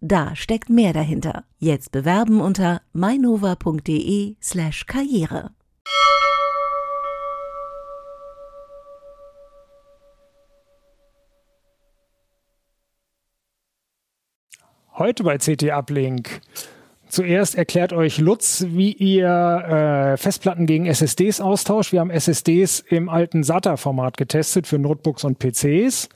Da steckt mehr dahinter. Jetzt bewerben unter mainova.de slash karriere. Heute bei CT Uplink. Zuerst erklärt euch Lutz, wie ihr äh, Festplatten gegen SSDs austauscht. Wir haben SSDs im alten SATA-Format getestet für Notebooks und PCs.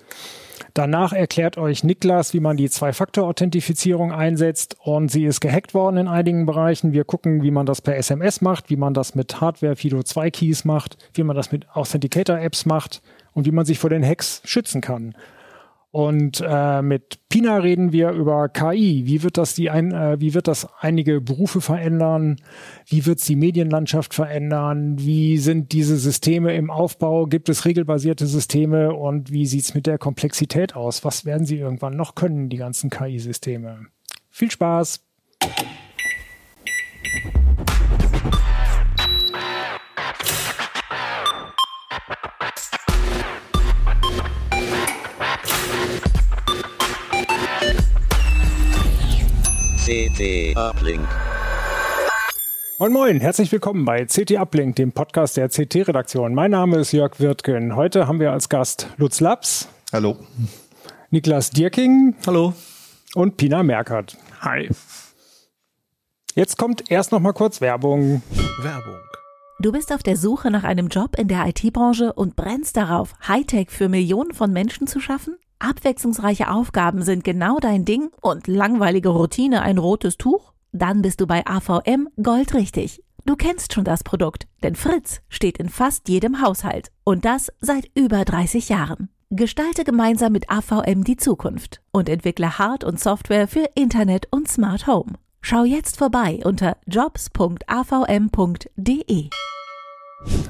Danach erklärt euch Niklas, wie man die Zwei-Faktor-Authentifizierung einsetzt und sie ist gehackt worden in einigen Bereichen. Wir gucken, wie man das per SMS macht, wie man das mit Hardware Fido 2 Keys macht, wie man das mit Authenticator-Apps macht und wie man sich vor den Hacks schützen kann. Und äh, mit Pina reden wir über KI. Wie wird das die ein, äh, wie wird das einige Berufe verändern? Wie wird es die Medienlandschaft verändern? Wie sind diese Systeme im Aufbau? Gibt es regelbasierte Systeme? Und wie sieht's mit der Komplexität aus? Was werden sie irgendwann noch können, die ganzen KI-Systeme? Viel Spaß! CT Uplink. Moin Moin, herzlich willkommen bei CT Uplink, dem Podcast der CT-Redaktion. Mein Name ist Jörg Wirtgen. Heute haben wir als Gast Lutz Laps. Hallo. Niklas Dierking. Hallo. Und Pina Merkert. Hi. Jetzt kommt erst noch mal kurz Werbung. Werbung Du bist auf der Suche nach einem Job in der IT-Branche und brennst darauf, Hightech für Millionen von Menschen zu schaffen? Abwechslungsreiche Aufgaben sind genau dein Ding und langweilige Routine ein rotes Tuch? Dann bist du bei AVM goldrichtig. Du kennst schon das Produkt, denn Fritz steht in fast jedem Haushalt und das seit über 30 Jahren. Gestalte gemeinsam mit AVM die Zukunft und entwickle Hard- und Software für Internet und Smart Home. Schau jetzt vorbei unter jobs.avm.de.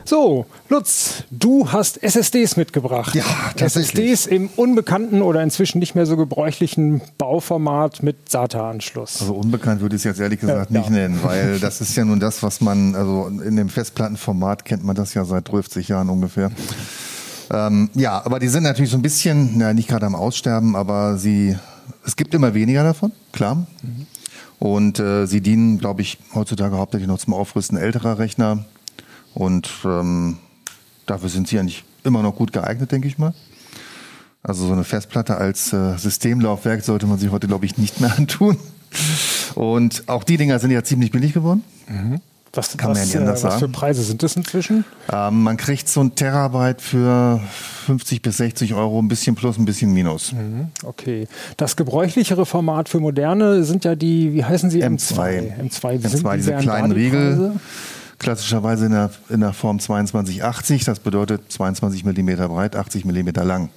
So, Lutz, du hast SSDs mitgebracht. Ja, tatsächlich. SSDs im unbekannten oder inzwischen nicht mehr so gebräuchlichen Bauformat mit SATA-Anschluss. Also unbekannt würde ich es jetzt ehrlich gesagt Ja, nicht ja. nennen, weil das ist ja nun das, was man, also in dem Festplattenformat kennt man das ja seit 50 Jahren ungefähr. Ähm, ja, aber die sind natürlich so ein bisschen, na, nicht gerade am Aussterben, aber sie, es gibt immer weniger davon, klar. Und äh, sie dienen, glaube ich, heutzutage hauptsächlich noch zum Aufrüsten älterer Rechner. Und ähm, dafür sind sie eigentlich immer noch gut geeignet, denke ich mal. Also so eine Festplatte als äh, Systemlaufwerk sollte man sich heute, glaube ich, nicht mehr antun. Und auch die Dinger sind ja ziemlich billig geworden. Was, Kann man ja was, nicht anders äh, was für sagen. Preise sind das inzwischen? Ähm, man kriegt so ein Terabyte für 50 bis 60 Euro, ein bisschen plus, ein bisschen minus. Okay. Das gebräuchlichere Format für moderne sind ja die, wie heißen sie? M2. M2, Wie sind- M2 wie diese wären da kleinen Riegel. Klassischerweise in der, in der Form 2280, das bedeutet 22 Millimeter breit, 80 Millimeter lang.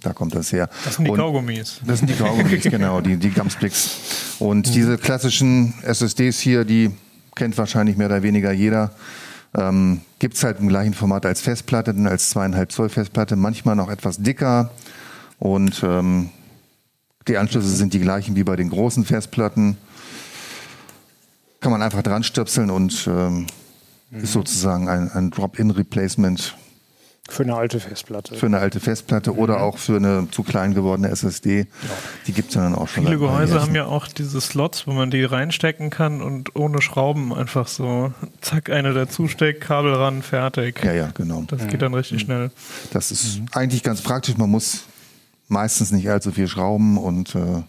Da kommt das her. Das sind die Und- Kaugummis. Das sind die Kaugummis, genau, die, die Gumsticks. Und diese klassischen SSDs hier, die kennt wahrscheinlich mehr oder weniger jeder. Ähm, Gibt es halt im gleichen Format als Festplatte, als zweieinhalb Zoll Festplatte, manchmal noch etwas dicker. Und ähm, die Anschlüsse sind die gleichen wie bei den großen Festplatten. Kann man einfach dran stöpseln und ähm, ist sozusagen ein, ein Drop-in-Replacement Für eine alte Festplatte. für eine alte Festplatte oder auch für eine zu klein gewordene SSD. Die gibt es ja dann auch schon. Viele Gehäuse haben ja auch diese Slots, wo man die reinstecken kann und ohne Schrauben einfach so, zack, eine dazusteckt, Kabel ran, fertig. Ja, ja, genau. Das geht dann richtig schnell. Das ist eigentlich ganz praktisch. Man muss meistens nicht allzu viel schrauben und äh,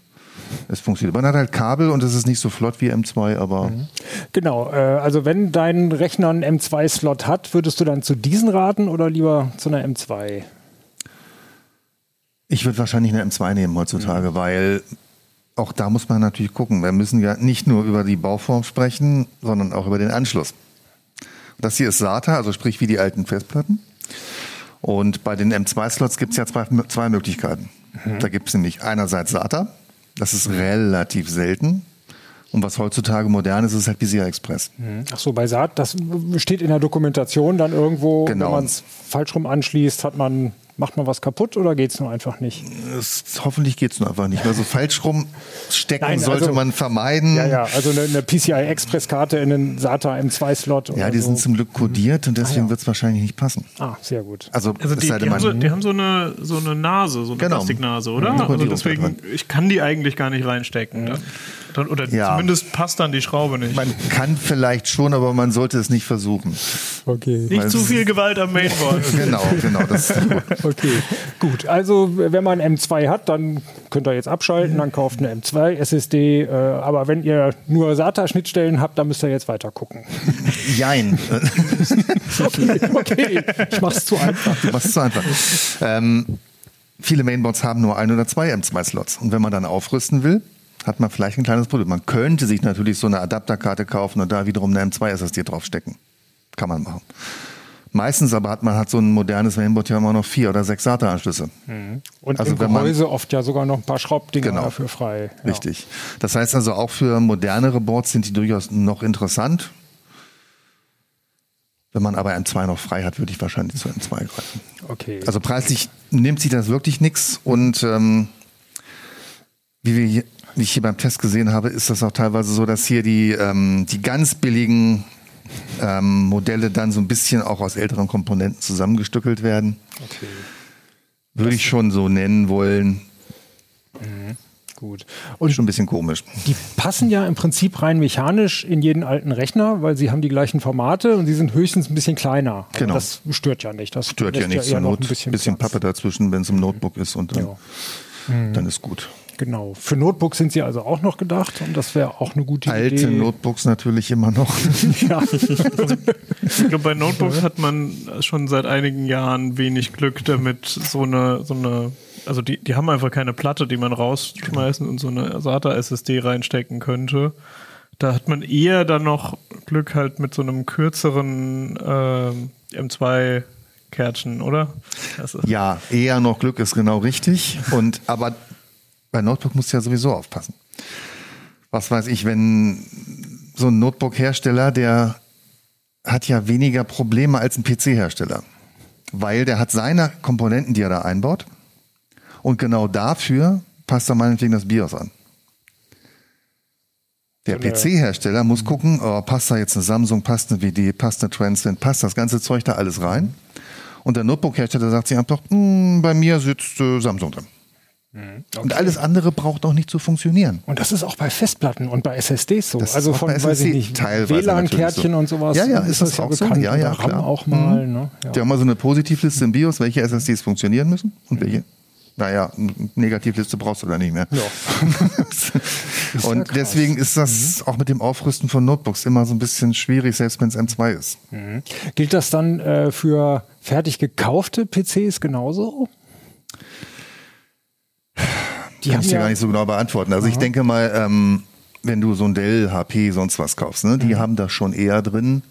es funktioniert. Man hat halt Kabel und es ist nicht so flott wie M2, aber Genau, äh, also wenn dein Rechner einen M2-Slot hat, würdest du dann zu diesen raten oder lieber zu einer M2? ich würde wahrscheinlich eine M2 nehmen heutzutage, weil auch da muss man natürlich gucken. Wir müssen ja nicht nur über die Bauform sprechen, sondern auch über den Anschluss. Das hier ist SATA, also sprich wie die alten Festplatten. Und bei den M2-Slots gibt es ja zwei, zwei Möglichkeiten. Da gibt es nämlich einerseits SATA, das ist relativ selten. Und was heutzutage modern ist, ist halt PCI Express. Ach so, bei Saat, das steht in der Dokumentation dann irgendwo, Genau. wenn man es falsch rum anschließt, hat man, macht man was kaputt oder geht es nur einfach nicht? Es, hoffentlich geht's nur einfach nicht. Also falsch rum stecken Nein, sollte also- man vermeiden. Ja, ja, also eine, eine PCI-Express-Karte in den SATA M2-Slot. Ja, die sind zum Glück kodiert und deswegen Ah, ja. wird's wahrscheinlich nicht passen. Ah, sehr gut. Also, Also es die, sei die, denn, haben so, die haben so eine, so eine Nase, so eine Genau. Plastiknase, oder? Mhm. Also deswegen, ich kann die eigentlich gar nicht reinstecken. Dann, dann, oder Ja. zumindest passt dann die Schraube nicht. man kann vielleicht schon, aber man sollte es nicht versuchen. Okay. nicht weil zu viel Gewalt am Mainboard. Genau, genau. Das ist gut. Okay, gut. Also wenn man M2 hat, dann könnt ihr jetzt abschalten, dann kauft eine M2 SSD. Äh, aber wenn ihr nur SATA-Schnittstellen habt, dann müsst ihr jetzt weiter gucken. Jein. Okay, ich mach's zu einfach. Was ist so einfach? Ähm, viele Mainboards haben nur ein oder zwei M2-Slots. Und wenn man dann aufrüsten will, hat man vielleicht ein kleines Problem. Man könnte sich natürlich so eine Adapterkarte kaufen und da wiederum eine M2-SSD draufstecken. Kann man machen. Meistens aber hat man hat so ein modernes Mainboard ja immer noch vier oder sechs SATA-Anschlüsse. Und Also im wenn man- Gehäuse oft ja sogar noch ein paar Schraubdinger Genau. dafür frei. Ja. Richtig. Das heißt also auch für modernere Boards sind die durchaus noch interessant. Wenn man aber M2 noch frei hat, würde ich wahrscheinlich zu M2 greifen. Okay. Also preislich nimmt sich das wirklich nichts und ähm, wie, wir hier, wie ich hier beim Test gesehen habe, ist das auch teilweise so, dass hier die, ähm, die ganz billigen ähm, Modelle dann so ein bisschen auch aus älteren Komponenten zusammengestückelt werden. okay. Würde ich schon so nennen wollen. Gut. Und Schon ein bisschen komisch. die passen ja im Prinzip rein mechanisch in jeden alten Rechner, weil sie haben die gleichen Formate und sie sind höchstens ein bisschen kleiner. Genau. Das stört ja nicht. Das Stört ja Zur noch Not ein bisschen, bisschen. Pappe dazwischen, wenn es im Notebook ist und dann, Ja. dann ist gut. Genau. Für Notebooks sind sie also auch noch gedacht und das wäre auch eine gute Alte Idee. Notebooks natürlich immer noch. ja. Ich glaube, bei Notebooks hat man schon seit einigen Jahren wenig Glück damit, so eine, so eine, also die, die haben einfach keine Platte, die man rausschmeißen und so eine SATA-SSD reinstecken könnte. Da hat man eher dann noch Glück halt mit so einem kürzeren ähm, M2-Kärtchen, oder? Das ist, Ja, eher noch Glück ist genau richtig. Und aber bei Notebook musst du ja sowieso aufpassen. Was weiß ich, wenn so ein Notebook-Hersteller, der hat ja weniger Probleme als ein PC-Hersteller. Weil der hat seine Komponenten, die er da einbaut. Und genau dafür passt er meinetwegen das BIOS an. Der PC-Hersteller muss gucken, oh, passt da jetzt eine Samsung, passt eine WD, passt eine Transcend, passt das ganze Zeug da alles rein. Und der Notebook-Hersteller sagt sich einfach, "Hm, bei mir sitzt äh, Samsung drin. Und alles andere braucht auch nicht zu funktionieren. Und das ist auch bei Festplatten und bei SSDs so. Das ist also von, bei weiß ich SSD nicht, WLAN-Kärtchen so. und sowas. Ja, ja, ist das auch so? Ja, ja, RAM klar. auch mal. Ne? Ja. Die haben mal so eine Positivliste im BIOS, welche SSDs funktionieren müssen und welche. Naja, eine Negativliste brauchst du da nicht mehr. Ja. und krass. deswegen ist das auch mit dem Aufrüsten von Notebooks immer so ein bisschen schwierig, selbst wenn es M2 ist. Gilt das dann äh, für fertig gekaufte PCs genauso? Die Kann ich dir ja- gar nicht so genau beantworten. Also ich denke mal, ähm, wenn du so ein Dell, HP, sonst was kaufst, ne, Mhm. die haben das schon eher drin.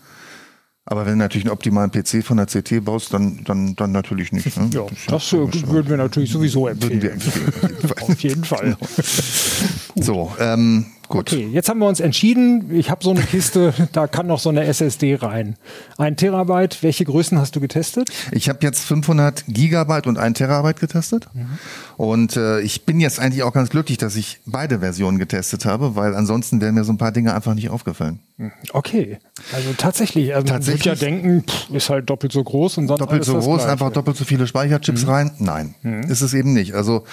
Aber wenn du natürlich einen optimalen PC von der CT baust, dann, dann, dann natürlich nicht. Ne? Ja, das ja äh, würden wir natürlich sowieso empfehlen. Würden wir empfehlen. auf jeden Fall. Auf jeden Fall. So, ähm, gut. Okay, jetzt haben wir uns entschieden. Ich habe so eine Kiste, da kann noch so eine SSD rein. Ein Terabyte. Welche Größen hast du getestet? Ich habe jetzt 500 Gigabyte und 1 Terabyte getestet. Und äh, ich bin jetzt eigentlich auch ganz glücklich, dass ich beide Versionen getestet habe, weil ansonsten wären mir so ein paar Dinge einfach nicht aufgefallen. Okay, also tatsächlich. Also Tatsächlich? Man würde ja denken, pff, ist halt doppelt so groß und sonst Doppelt so groß, einfach doppelt so viele Speicherchips rein? Nein, ist es eben nicht. Also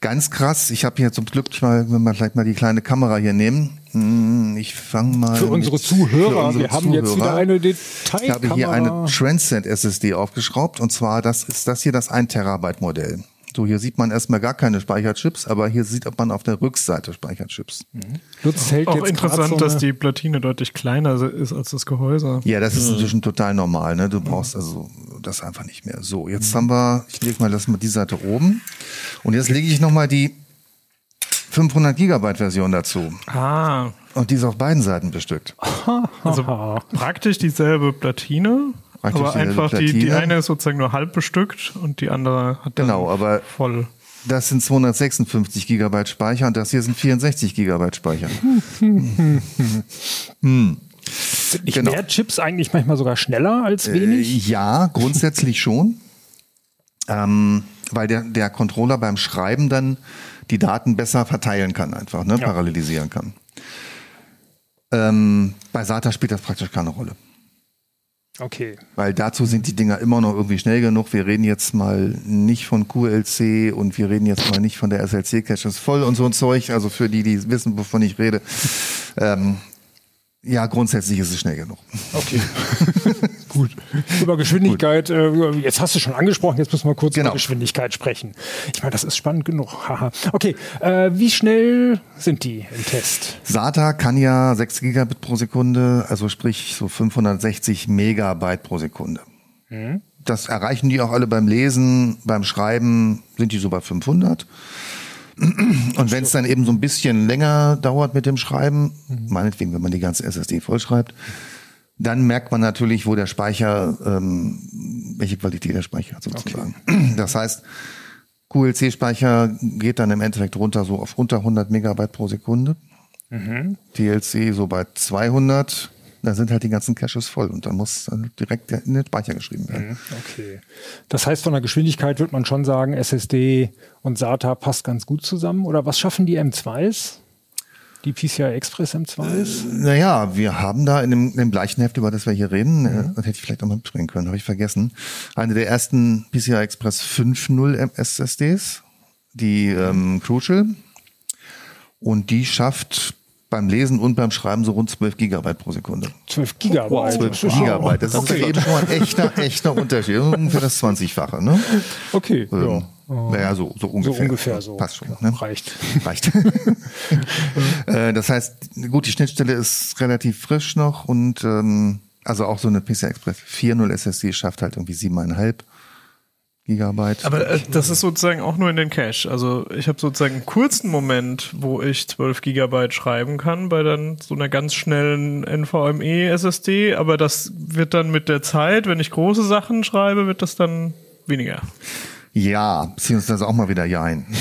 ganz krass. Ich habe hier zum Glück mal, wenn wir vielleicht mal die kleine Kamera hier nehmen. Hm, Ich fange mal Für unsere mit- Zuhörer, für unsere wir haben jetzt Zuhörer. wieder eine Ich Detailkamera. habe hier eine Transcend SSD aufgeschraubt und zwar das ist das hier das 1 Terabyte Modell. So, hier sieht man erstmal gar keine Speicherchips, aber hier sieht man auf der Rückseite Speicherchips. Lutz hält auch jetzt interessant, so dass die Platine deutlich kleiner ist als das Gehäuse. Ja, das ist inzwischen total normal. Ne? Du brauchst also das einfach nicht mehr. So, jetzt haben wir, ich lege mal das mal die Seite oben und jetzt lege ich noch mal die 500 Gigabyte Version dazu Ah, und die ist auf beiden Seiten bestückt. also praktisch dieselbe Platine, Praktisch aber dieselbe einfach die, die Platine. eine ist sozusagen nur halb bestückt und die andere hat dann Genau, aber voll. Das sind 256 Gigabyte Speicher und das hier sind 64 Gigabyte Speicher. hm. Sind nicht Genau. mehr Chips eigentlich manchmal sogar schneller als wenig? Äh, ja, grundsätzlich schon. Ähm, weil der, der Controller beim Schreiben dann die Daten besser verteilen kann, einfach, ne? Ja. parallelisieren kann. Ähm, bei SATA spielt das praktisch keine Rolle. Okay. Weil dazu sind die Dinger immer noch irgendwie schnell genug. Wir reden jetzt mal nicht von QLC und wir reden jetzt mal nicht von der SLC-Cache ist voll und so ein Zeug. Also für die, die wissen, wovon ich rede. Ähm, ja, grundsätzlich ist es schnell genug. Okay. Gut. Über Geschwindigkeit, äh, jetzt hast du schon angesprochen, jetzt müssen wir kurz Genau. über Geschwindigkeit sprechen. Ich meine, das ist spannend genug. Haha. okay, äh, wie schnell sind die im Test? SATA kann ja 6 Gigabit pro Sekunde, also sprich so 560 Megabyte pro Sekunde. Das erreichen die auch alle beim Lesen, beim Schreiben sind die so bei 500. Und wenn es dann eben so ein bisschen länger dauert mit dem Schreiben, meinetwegen, wenn man die ganze SSD vollschreibt, dann merkt man natürlich, wo der Speicher, ähm, welche Qualität der Speicher hat sozusagen. Das heißt, QLC-Speicher geht dann im Endeffekt runter so auf unter 100 Megabyte pro Sekunde. DLC so bei 200. Da sind halt die ganzen Caches voll und dann muss direkt in den Speicher geschrieben werden. Okay. Das heißt, von der Geschwindigkeit wird man schon sagen, SSD und SATA passt ganz gut zusammen. Oder was schaffen die M2s? Die PCI Express M2s? Naja, wir haben da in dem, in dem gleichen Heft, über das wir hier reden, äh, das hätte ich vielleicht auch mal mitbringen können, habe ich vergessen, eine der ersten PCI Express 5.0 SSDs, die ähm, Crucial. Und die schafft beim Lesen und beim Schreiben so rund 12 Gigabyte pro Sekunde. 12 Gigabyte. 12 Das ist schon- Gigabyte, das ist eben schon mal ein echter, echter Unterschied. Ungefähr das 20-fache, ne? Okay, Ähm, ja. Naja, so, so So ungefähr. ungefähr so. Passt schon. Ne? Reicht. Reicht. Äh, das heißt, gut, die Schnittstelle ist relativ frisch noch und ähm, also auch so eine PCI Express 4.0 SSD schafft halt irgendwie 7,5 Gigabyte. Aber äh, das ist sozusagen auch nur in den Cache. Also ich habe sozusagen einen kurzen Moment, wo ich 12 Gigabyte schreiben kann bei dann so einer ganz schnellen NVMe SSD, aber das wird dann mit der Zeit, wenn ich große Sachen schreibe, wird das dann weniger. ja, beziehungsweise auch mal wieder Jein.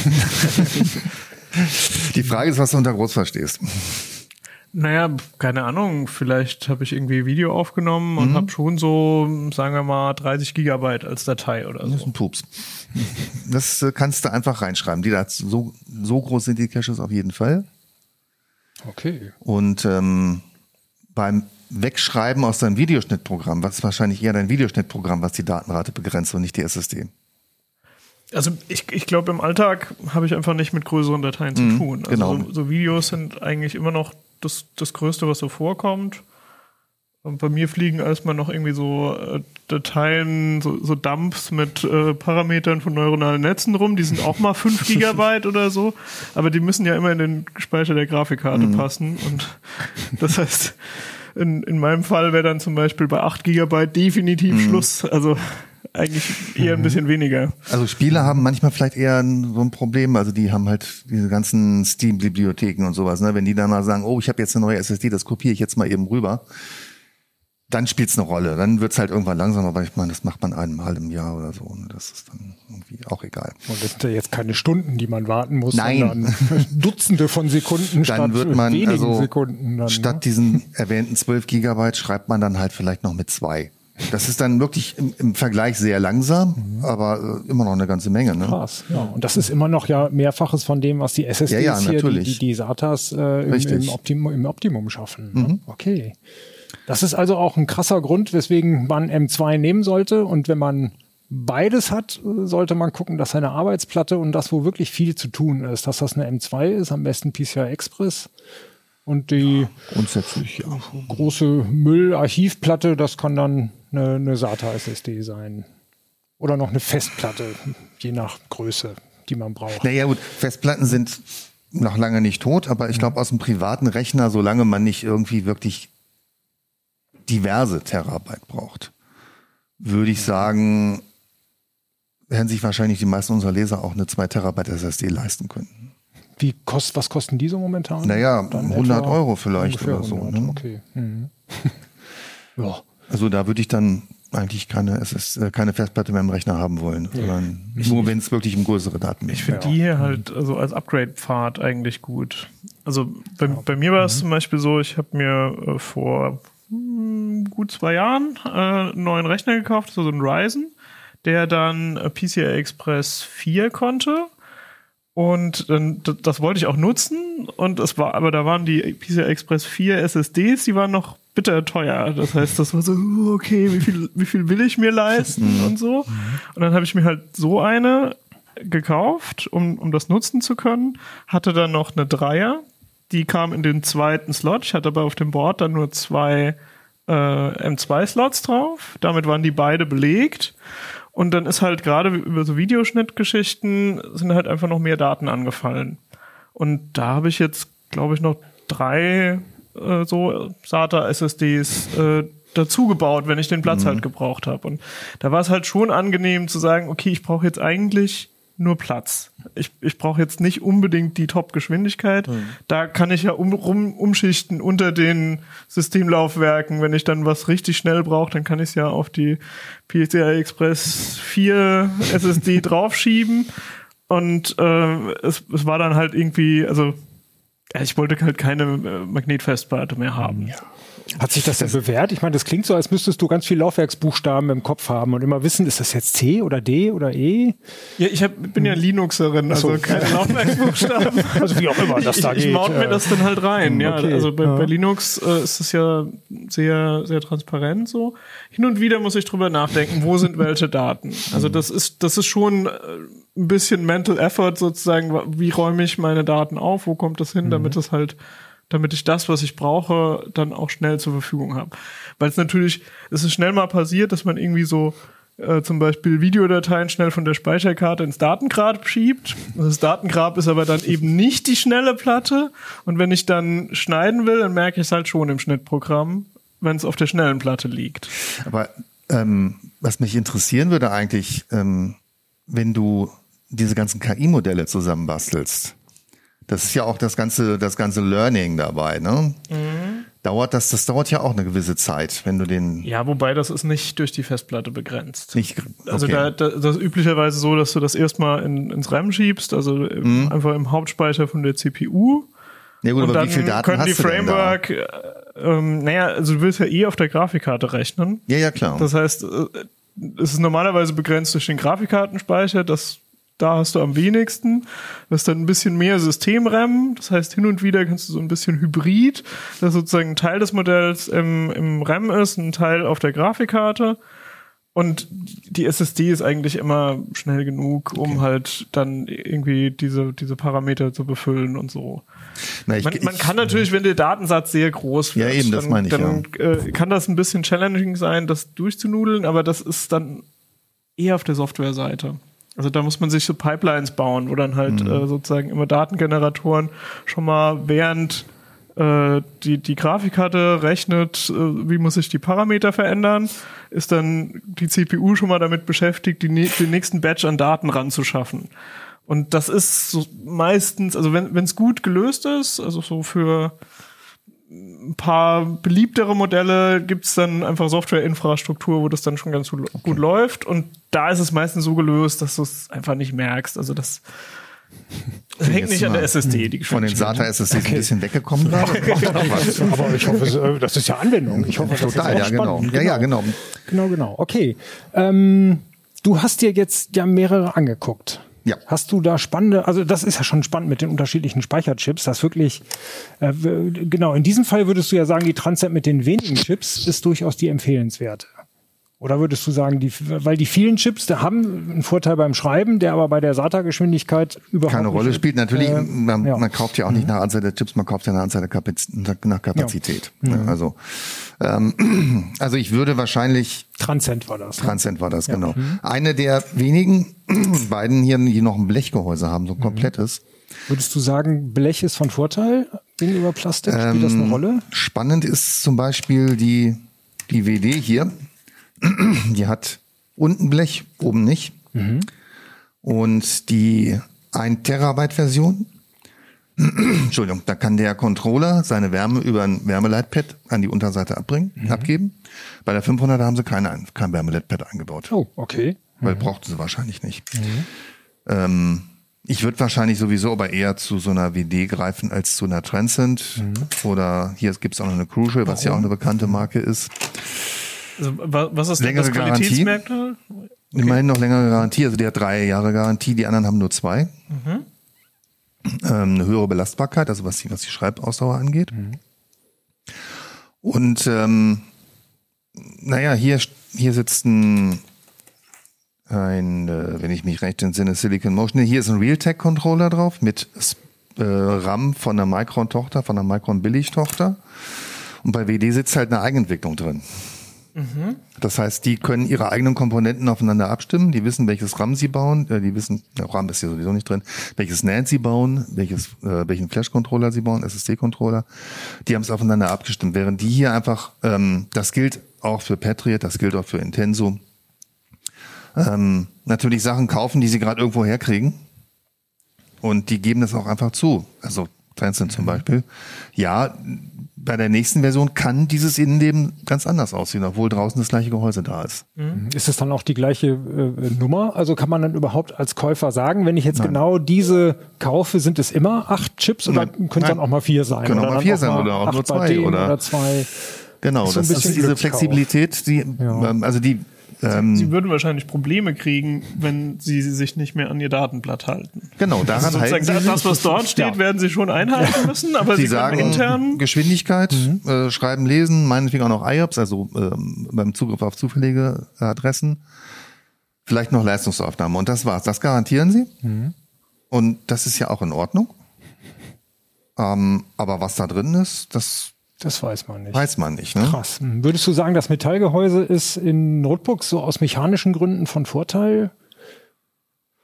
die Frage ist, was du unter groß verstehst. Naja, keine Ahnung, vielleicht habe ich irgendwie Video aufgenommen und habe schon so, sagen wir mal, 30 Gigabyte als Datei oder Das ist so. ein Pups. Das äh, kannst du einfach reinschreiben. Die da so, so groß sind die Caches auf jeden Fall. Okay. Und ähm, beim Wegschreiben aus deinem Videoschnittprogramm, was ist wahrscheinlich eher dein Videoschnittprogramm, was die Datenrate begrenzt und nicht die SSD. Also ich, ich glaube, im Alltag habe ich einfach nicht mit größeren Dateien zu tun. Also genau. so, so Videos sind eigentlich immer noch das, das Größte, was so vorkommt. Und bei mir fliegen erstmal noch irgendwie so äh, Dateien, so, so Dumps mit äh, Parametern von neuronalen Netzen rum. Die sind auch mal 5 Gigabyte oder so. Aber die müssen ja immer in den Speicher der Grafikkarte passen. Und das heißt, in, in meinem Fall wäre dann zum Beispiel bei 8 Gigabyte definitiv Schluss. Also eigentlich eher ein bisschen weniger. Also Spiele haben manchmal vielleicht eher so ein Problem, also die haben halt diese ganzen Steam-Bibliotheken und sowas, ne? Wenn die dann mal sagen, oh, ich habe jetzt eine neue SSD, das kopiere ich jetzt mal eben rüber, dann spielt's eine Rolle. Dann wird's halt irgendwann langsamer, weil ich meine, das macht man einmal im Jahr oder so. Und das ist dann irgendwie auch egal. Und das sind ja jetzt keine Stunden, die man warten muss, Nein. sondern Dutzende von Sekunden statt Dann wird man wenigen also Sekunden. Dann, statt ne? diesen erwähnten 12 Gigabyte schreibt man dann halt vielleicht noch mit zwei. Das ist dann wirklich im, im Vergleich sehr langsam, aber äh, immer noch eine ganze Menge. Ne? Krass, ja. Und das ist immer noch ja mehrfaches von dem, was die SSDs Ja, ja, hier, die, die, die SATAs äh, im. Mhm. im, Optimum, im Optimum schaffen. ne? Okay. Das ist also auch ein krasser Grund, weswegen man M2 nehmen sollte. Und wenn man beides hat, sollte man gucken, dass seine Arbeitsplatte und das, wo wirklich viel zu tun ist, dass das eine M2 ist, am besten PCI Express. Und die Grundsätzlich, ja. große Müllarchivplatte, das kann dann eine, eine SATA-SSD sein. Oder noch eine Festplatte, je nach Größe, die man braucht. Naja gut, Festplatten sind noch lange nicht tot, aber ich glaube aus dem privaten Rechner, solange man nicht irgendwie wirklich diverse Terabyte braucht, würde ich sagen, werden sich wahrscheinlich die meisten unserer Leser auch eine 2 Terabyte SSD leisten können. Wie kost, was kosten die so momentan? Naja, Dann 100 etwa Euro vielleicht oder so. 100, Ne? Okay. Mhm. ja. Also da würde ich dann eigentlich keine, es ist äh, keine Festplatte mehr im Rechner haben wollen, sondern nur wenn es wirklich um größere Daten geht. Ich finde die hier halt also als Upgrade-Pfad eigentlich gut. Also bei, bei mir war es zum Beispiel so, ich habe mir äh, vor gut zwei Jahren äh, einen neuen Rechner gekauft, so ein Ryzen, der dann PCI Express 4 konnte. Und dann, das wollte ich auch nutzen. Und es war, aber da waren die PCI Express 4 SSDs, die waren noch bitter teuer. Das heißt, das war so, uh, okay, wie viel, wie viel will ich mir leisten und so. Und dann habe ich mir halt so eine gekauft, um, um das nutzen zu können. Hatte dann noch eine Dreier. Die kam in den zweiten Slot. Ich hatte aber auf dem Board dann nur zwei äh, M2-Slots drauf. Damit waren die beide belegt. Und dann ist halt gerade über so Videoschnittgeschichten sind halt einfach noch mehr Daten angefallen. Und da habe ich jetzt, glaube ich, noch drei äh, so SATA-SSDs äh, dazu gebaut, wenn ich den Platz halt gebraucht habe. Und da war es halt schon angenehm zu sagen, okay, ich brauche jetzt eigentlich nur Platz. Ich, ich brauche jetzt nicht unbedingt die Top-Geschwindigkeit. Da kann ich ja um, rum, umschichten unter den Systemlaufwerken. Wenn ich dann was richtig schnell brauche, dann kann ich es ja auf die PCI Express 4 SSD draufschieben. Und äh, es, es war dann halt irgendwie, also ja, ich wollte halt keine äh, Magnetfestplatte mehr haben. Hat sich das denn bewährt? Ich meine, das klingt so, als müsstest du ganz viel Laufwerksbuchstaben im Kopf haben und immer wissen, ist das jetzt C oder D oder E? Ja, ich hab, bin ja Linuxerin, also so. keine Laufwerksbuchstaben. Also wie auch immer das ich, da ich geht. maut mir Äh, das dann halt rein, ja. okay, Also bei, ja. bei Linux äh, ist es ja sehr, sehr transparent so. Hin und wieder muss ich drüber nachdenken, wo sind welche Daten. Also das ist, das ist schon äh, ein bisschen Mental Effort sozusagen, wie räume ich meine Daten auf, wo kommt das hin, damit es halt damit ich das, was ich brauche, dann auch schnell zur Verfügung habe. Weil es natürlich, es ist schnell mal passiert, dass man irgendwie so äh, zum Beispiel Videodateien schnell von der Speicherkarte ins Datengrab schiebt. Das Datengrab ist aber dann eben nicht die schnelle Platte. Und wenn ich dann schneiden will, dann merke ich es halt schon im Schnittprogramm, wenn es auf der schnellen Platte liegt. Aber ähm, was mich interessieren würde eigentlich, ähm, wenn du diese ganzen KI-Modelle zusammenbastelst, das ist ja auch das ganze, das ganze Learning dabei, ne? Dauert das, das dauert ja auch eine gewisse Zeit, wenn du den Ja, wobei das ist nicht durch die Festplatte begrenzt. nicht. Also okay. da, da, das ist üblicherweise so, dass du das erstmal in, ins RAM schiebst, also im, einfach im Hauptspeicher von der CPU. ja gut, Und aber dann wie viel Daten können hast die du denn da? Framework, äh, ähm, naja, also du willst ja eh auf der Grafikkarte rechnen. Ja, ja, klar. Das heißt, äh, es ist normalerweise begrenzt durch den Grafikkartenspeicher, das da hast du am wenigsten. Du hast dann ein bisschen mehr System-RAM. Das heißt, hin und wieder kannst du so ein bisschen Hybrid, dass sozusagen ein Teil des Modells im, im RAM ist, ein Teil auf der Grafikkarte. Und die SSD ist eigentlich immer schnell genug, um halt dann irgendwie diese, diese Parameter zu befüllen und so. Na, ich, Man, man ich- kann natürlich, wenn der Datensatz sehr groß wird, Ja, eben, das dann, ich, dann äh, kann das ein bisschen challenging sein, das durchzunudeln, aber das ist dann eher auf der Softwareseite. Also da muss man sich so Pipelines bauen, wo dann halt Mhm. äh, sozusagen immer Datengeneratoren schon mal während äh, die, die Grafikkarte rechnet, äh, wie muss ich die Parameter verändern, ist dann die CPU schon mal damit beschäftigt, die, den nächsten Batch an Daten ranzuschaffen. Und das ist so meistens, also wenn es gut gelöst ist, also so für ein paar beliebtere Modelle gibt's dann einfach Softwareinfrastruktur, wo das dann schon ganz gut, gut läuft. Und da ist es meistens so gelöst, dass du es einfach nicht merkst. Also das, das hängt nicht an der SSD, die von den. SATA-SSDs ein bisschen weggekommen gerade. Aber ich hoffe, es, äh, das ist ja Anwendung. Ich hoffe, das Total, ist ja, genau. spannend. Ja, ja, genau. Genau, genau. Okay. Ähm, du hast dir jetzt ja mehrere angeguckt. Ja. Hast du da spannende, also das ist ja schon spannend mit den unterschiedlichen Speicherchips, das wirklich, äh, genau, in diesem Fall würdest du ja sagen, die Transnet mit den wenigen Chips ist durchaus die empfehlenswerte. Oder würdest du sagen, die, weil die vielen Chips, da haben einen Vorteil beim Schreiben, der aber bei der SATA-Geschwindigkeit überhaupt keine Rolle nicht, spielt. Natürlich, äh, man, ja. Mhm. man kauft ja auch nicht nach Anzahl der Chips, man kauft ja nach Anzahl der Kapaziz nach Kapazität. Ja, also, ähm, also ich würde wahrscheinlich, Transcend war das. ne? Transcend war das, genau. Mhm. Eine der wenigen beiden hier, die noch ein Blechgehäuse haben, Mhm. so ein komplettes. Würdest du sagen, Blech ist von Vorteil gegenüber Plastik? Spielt das Ähm, eine Rolle? Spannend ist zum Beispiel die, die WD hier. Die hat unten Blech, oben nicht. Mhm. Und die 1 Terabyte Version Entschuldigung, da kann der Controller seine Wärme über ein Wärmeleitpad an die Unterseite abbringen, abgeben. Bei der 500 haben sie keine, kein Wärmeleitpad eingebaut, Oh, okay. weil brauchten sie wahrscheinlich nicht. Ähm, ich würde wahrscheinlich sowieso aber eher zu so einer WD greifen als zu einer Transcend. Oder hier gibt's auch noch eine Crucial, was ja auch eine bekannte Marke ist. Also, wa- was ist denn Längere das Garantie? Qualitätsmerkmal? Immerhin noch längere Garantie, also die hat drei Jahre Garantie, die anderen haben nur zwei. Ähm, eine höhere Belastbarkeit, also was die, was die Schreibausdauer angeht. Und ähm, naja, hier, hier sitzt ein, ein äh, wenn ich mich recht entsinne, Silicon Motion. Hier ist ein Realtek-Controller drauf mit äh, RAM von der Micron-Tochter, von der Micron-Billig-Tochter. Und bei WD sitzt halt eine Eigenentwicklung drin. Das heißt, die können ihre eigenen Komponenten aufeinander abstimmen. Die wissen, welches RAM sie bauen. Äh, die wissen, ja, RAM ist hier sowieso nicht drin. Welches NAND sie bauen, welches, äh, welchen Flash-Controller sie bauen, SSD-Controller. Die haben es aufeinander abgestimmt. Während die hier einfach, ähm, das gilt auch für Patriot, das gilt auch für Intenso. Ähm, natürlich Sachen kaufen, die sie gerade irgendwo herkriegen. Und die geben das auch einfach zu. Also Transcend zum Beispiel. Ja, bei der nächsten Version kann dieses Innenleben ganz anders aussehen, obwohl draußen das gleiche Gehäuse da ist. Ist es dann auch die gleiche äh, Nummer? Also kann man dann überhaupt als Käufer sagen, wenn ich jetzt genau diese kaufe, sind es immer acht Chips oder Nein. können es dann Nein. auch mal vier sein? Können auch mal vier sein oder auch nur zwei oder- oder zwei. Genau, Ist so das ist diese. Flexibilität, die, Ja. ähm, also die, ähm, Sie würden wahrscheinlich Probleme kriegen, wenn Sie sich nicht mehr an Ihr Datenblatt halten. genau, daran Also halten sie das, das, was dort steht, werden Sie schon einhalten müssen, aber Sie, Sie sagen intern Geschwindigkeit, äh, schreiben, lesen, meinetwegen auch noch IOPS, also ähm, beim Zugriff auf zufällige Adressen. Vielleicht noch Leistungsaufnahme und das war's. Das garantieren sie. Und das ist ja auch in Ordnung. Ähm, aber was da drin ist, das Das weiß man nicht. weiß man nicht. Ne? Krass. Hm. Würdest du sagen, das Metallgehäuse ist in Notebooks so aus mechanischen Gründen von Vorteil?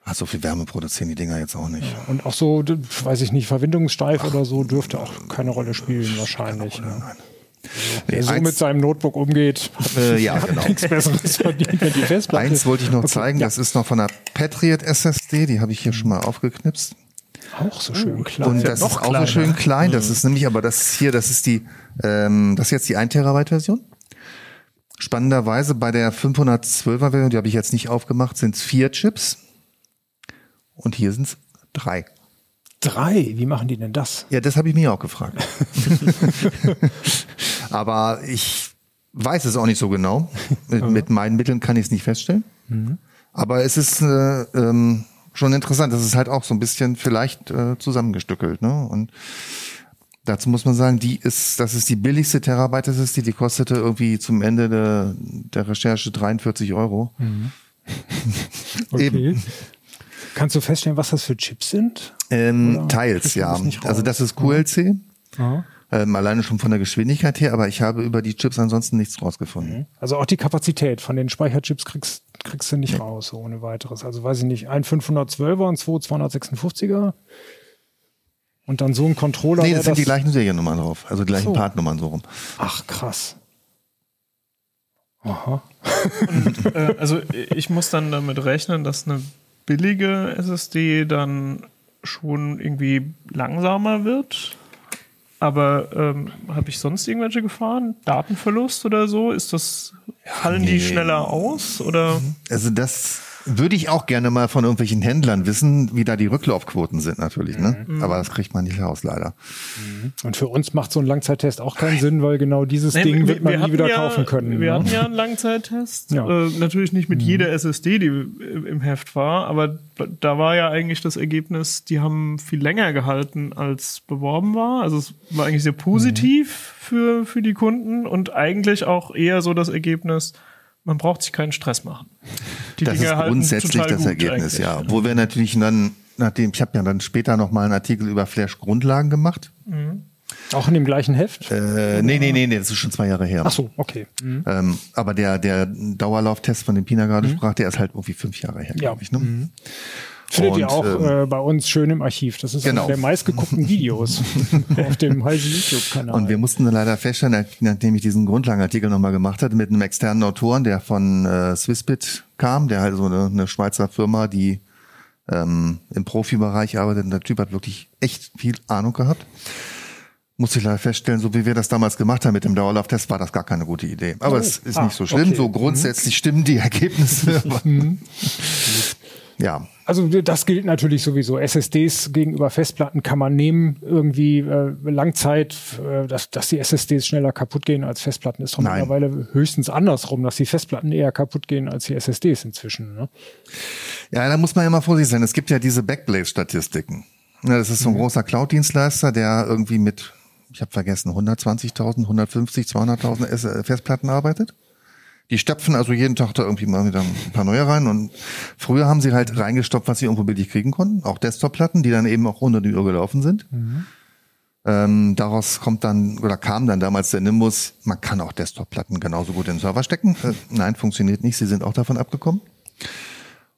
Ah, so viel Wärme produzieren die Dinger jetzt auch nicht. Und auch so, weiß ich nicht, verwindungssteif oder so, dürfte auch keine Rolle spielen wahrscheinlich. Ne? Wer Nee, so eins- mit seinem Notebook umgeht, hat Äh, ja, genau. nichts Besseres verdient, wenn die Festplatte. Eins wollte ich noch Okay, zeigen, ja. das ist noch von der Patriot SSD, die habe ich hier schon mal aufgeknipst. Auch so schön klar. Und das ist auch so schön klein. Das ist nämlich, aber das ist hier, das ist die, ähm, das ist jetzt die 1 Terabyte Version. Spannenderweise bei der 512er Version, die habe ich jetzt nicht aufgemacht, sind es vier Chips. Und hier sind es drei. Drei, wie machen die denn das? Ja, das habe ich mir auch gefragt. aber ich weiß es auch nicht so genau. Mit, mit meinen Mitteln kann ich es nicht feststellen. Aber es ist äh, ähm, schon interessant. Das ist halt auch so ein bisschen vielleicht äh, zusammengestückelt. Ne? Und dazu muss man sagen, die ist, das ist die billigste Terabyte SSD. Die kostete irgendwie zum Ende der, der Recherche 43 Euro. Okay. Eben. Kannst du feststellen, was das für Chips sind? Ähm, teils, ja. das Also das ist QLC. Ja. Ähm, alleine schon von der Geschwindigkeit her, aber ich habe über die Chips ansonsten nichts rausgefunden. Also auch die Kapazität von den Speicherchips kriegst, kriegst du nicht raus, so ohne weiteres. Also weiß ich nicht, ein 512er und zwei 256er. Und dann so ein Controller. Nee, der das sind die gleichen Seriennummern drauf, also die gleichen So. Partnummern so rum. Ach, krass. Aha. äh, also ich muss dann damit rechnen, dass eine billige SSD dann schon irgendwie langsamer wird. Aber ähm, habe ich sonst irgendwelche Gefahren? Datenverlust oder so? Ist das fallen die nee. schneller aus oder? Also das würde ich auch gerne mal von irgendwelchen Händlern wissen, wie da die Rücklaufquoten sind natürlich, ne? Mhm. Aber das kriegt man nicht raus, leider. Und für uns macht so ein Langzeittest auch keinen Sinn, weil genau dieses Nee, Ding wir- wird man wir nie wieder ja, kaufen können. Wir ne? hatten ja einen Langzeittest. Ja. Mhm. Äh, natürlich nicht mit jeder SSD, die im Heft war, aber da war ja eigentlich das Ergebnis, die haben viel länger gehalten, als beworben war. Also es war eigentlich sehr positiv Mhm. für, für die Kunden und eigentlich auch eher so das Ergebnis, man braucht sich keinen Stress machen. Die das ist grundsätzlich das Ergebnis, ja. Wo wir natürlich dann, nachdem, ich habe ja dann später noch mal einen Artikel über Flash-Grundlagen gemacht. Auch in dem gleichen Heft? Äh, nee, nee, nee, nee, das ist schon zwei Jahre her. Ach so, okay. Mhm. Ähm, aber der, der Dauerlauftest, von dem Pina gerade sprach, der ist halt irgendwie fünf Jahre her, Ja. glaube ich. Ne? Findet ihr Und, auch ähm, äh, bei uns schön im Archiv. Das ist Genau. einer der meistgeguckten Videos auf dem Heise YouTube-Kanal. Und wir mussten leider feststellen, nachdem ich diesen Grundlagenartikel nochmal gemacht hatte, mit einem externen Autoren, der von äh, Swissbit kam, der halt so eine, eine Schweizer Firma, die ähm, im Profibereich arbeitet. Und der Typ hat wirklich echt viel Ahnung gehabt. Muss ich leider feststellen, so wie wir das damals gemacht haben mit dem Dauerlauftest, war das gar keine gute Idee. Aber Oh. es ist Ah, nicht so schlimm. okay. So grundsätzlich stimmen die Ergebnisse. ja, Also das gilt natürlich sowieso. SSDs gegenüber Festplatten kann man nehmen. Irgendwie äh, Langzeit, äh, dass, dass die SSDs schneller kaputt gehen als Festplatten, ist doch Nein. mittlerweile höchstens andersrum, dass die Festplatten eher kaputt gehen als die SSDs inzwischen. Ne? Ja, da muss man ja mal vorsichtig sein. Es gibt ja diese Backblaze-Statistiken. Ja, das ist so ein großer Cloud-Dienstleister, der irgendwie mit, ich habe vergessen, 120.000, 150, 200.000 S- äh, Festplatten arbeitet. Die stopfen also jeden Tag da irgendwie mal wieder ein paar neue rein. Und früher haben sie halt reingestopft, was sie irgendwo billig kriegen konnten. Auch Desktop-Platten, die dann eben auch unter die Uhr gelaufen sind. Ähm, daraus kommt dann oder kam dann damals der Nimbus, man kann auch Desktop-Platten genauso gut in den Server stecken. Äh, nein, funktioniert nicht. Sie sind auch davon abgekommen.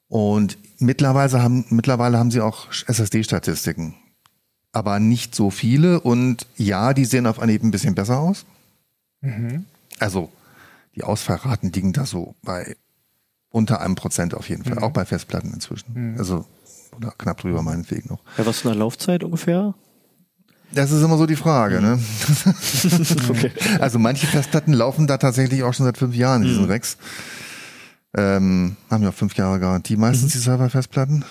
Und mittlerweile haben, mittlerweile haben sie auch SSD-Statistiken. Aber nicht so viele. Und ja, die sehen auf Anhieb ein bisschen besser aus. Also, die Ausfallraten liegen da so bei unter einem Prozent auf jeden Fall. Auch bei Festplatten inzwischen. Also, oder knapp drüber meinetwegen noch. Ja, was für eine Laufzeit ungefähr? Das ist immer so die Frage, ne? Okay. Also manche Festplatten laufen da tatsächlich auch schon seit fünf Jahren, diesen Rex. Ähm, haben ja auch fünf Jahre Garantie meistens, die Server-Festplatten.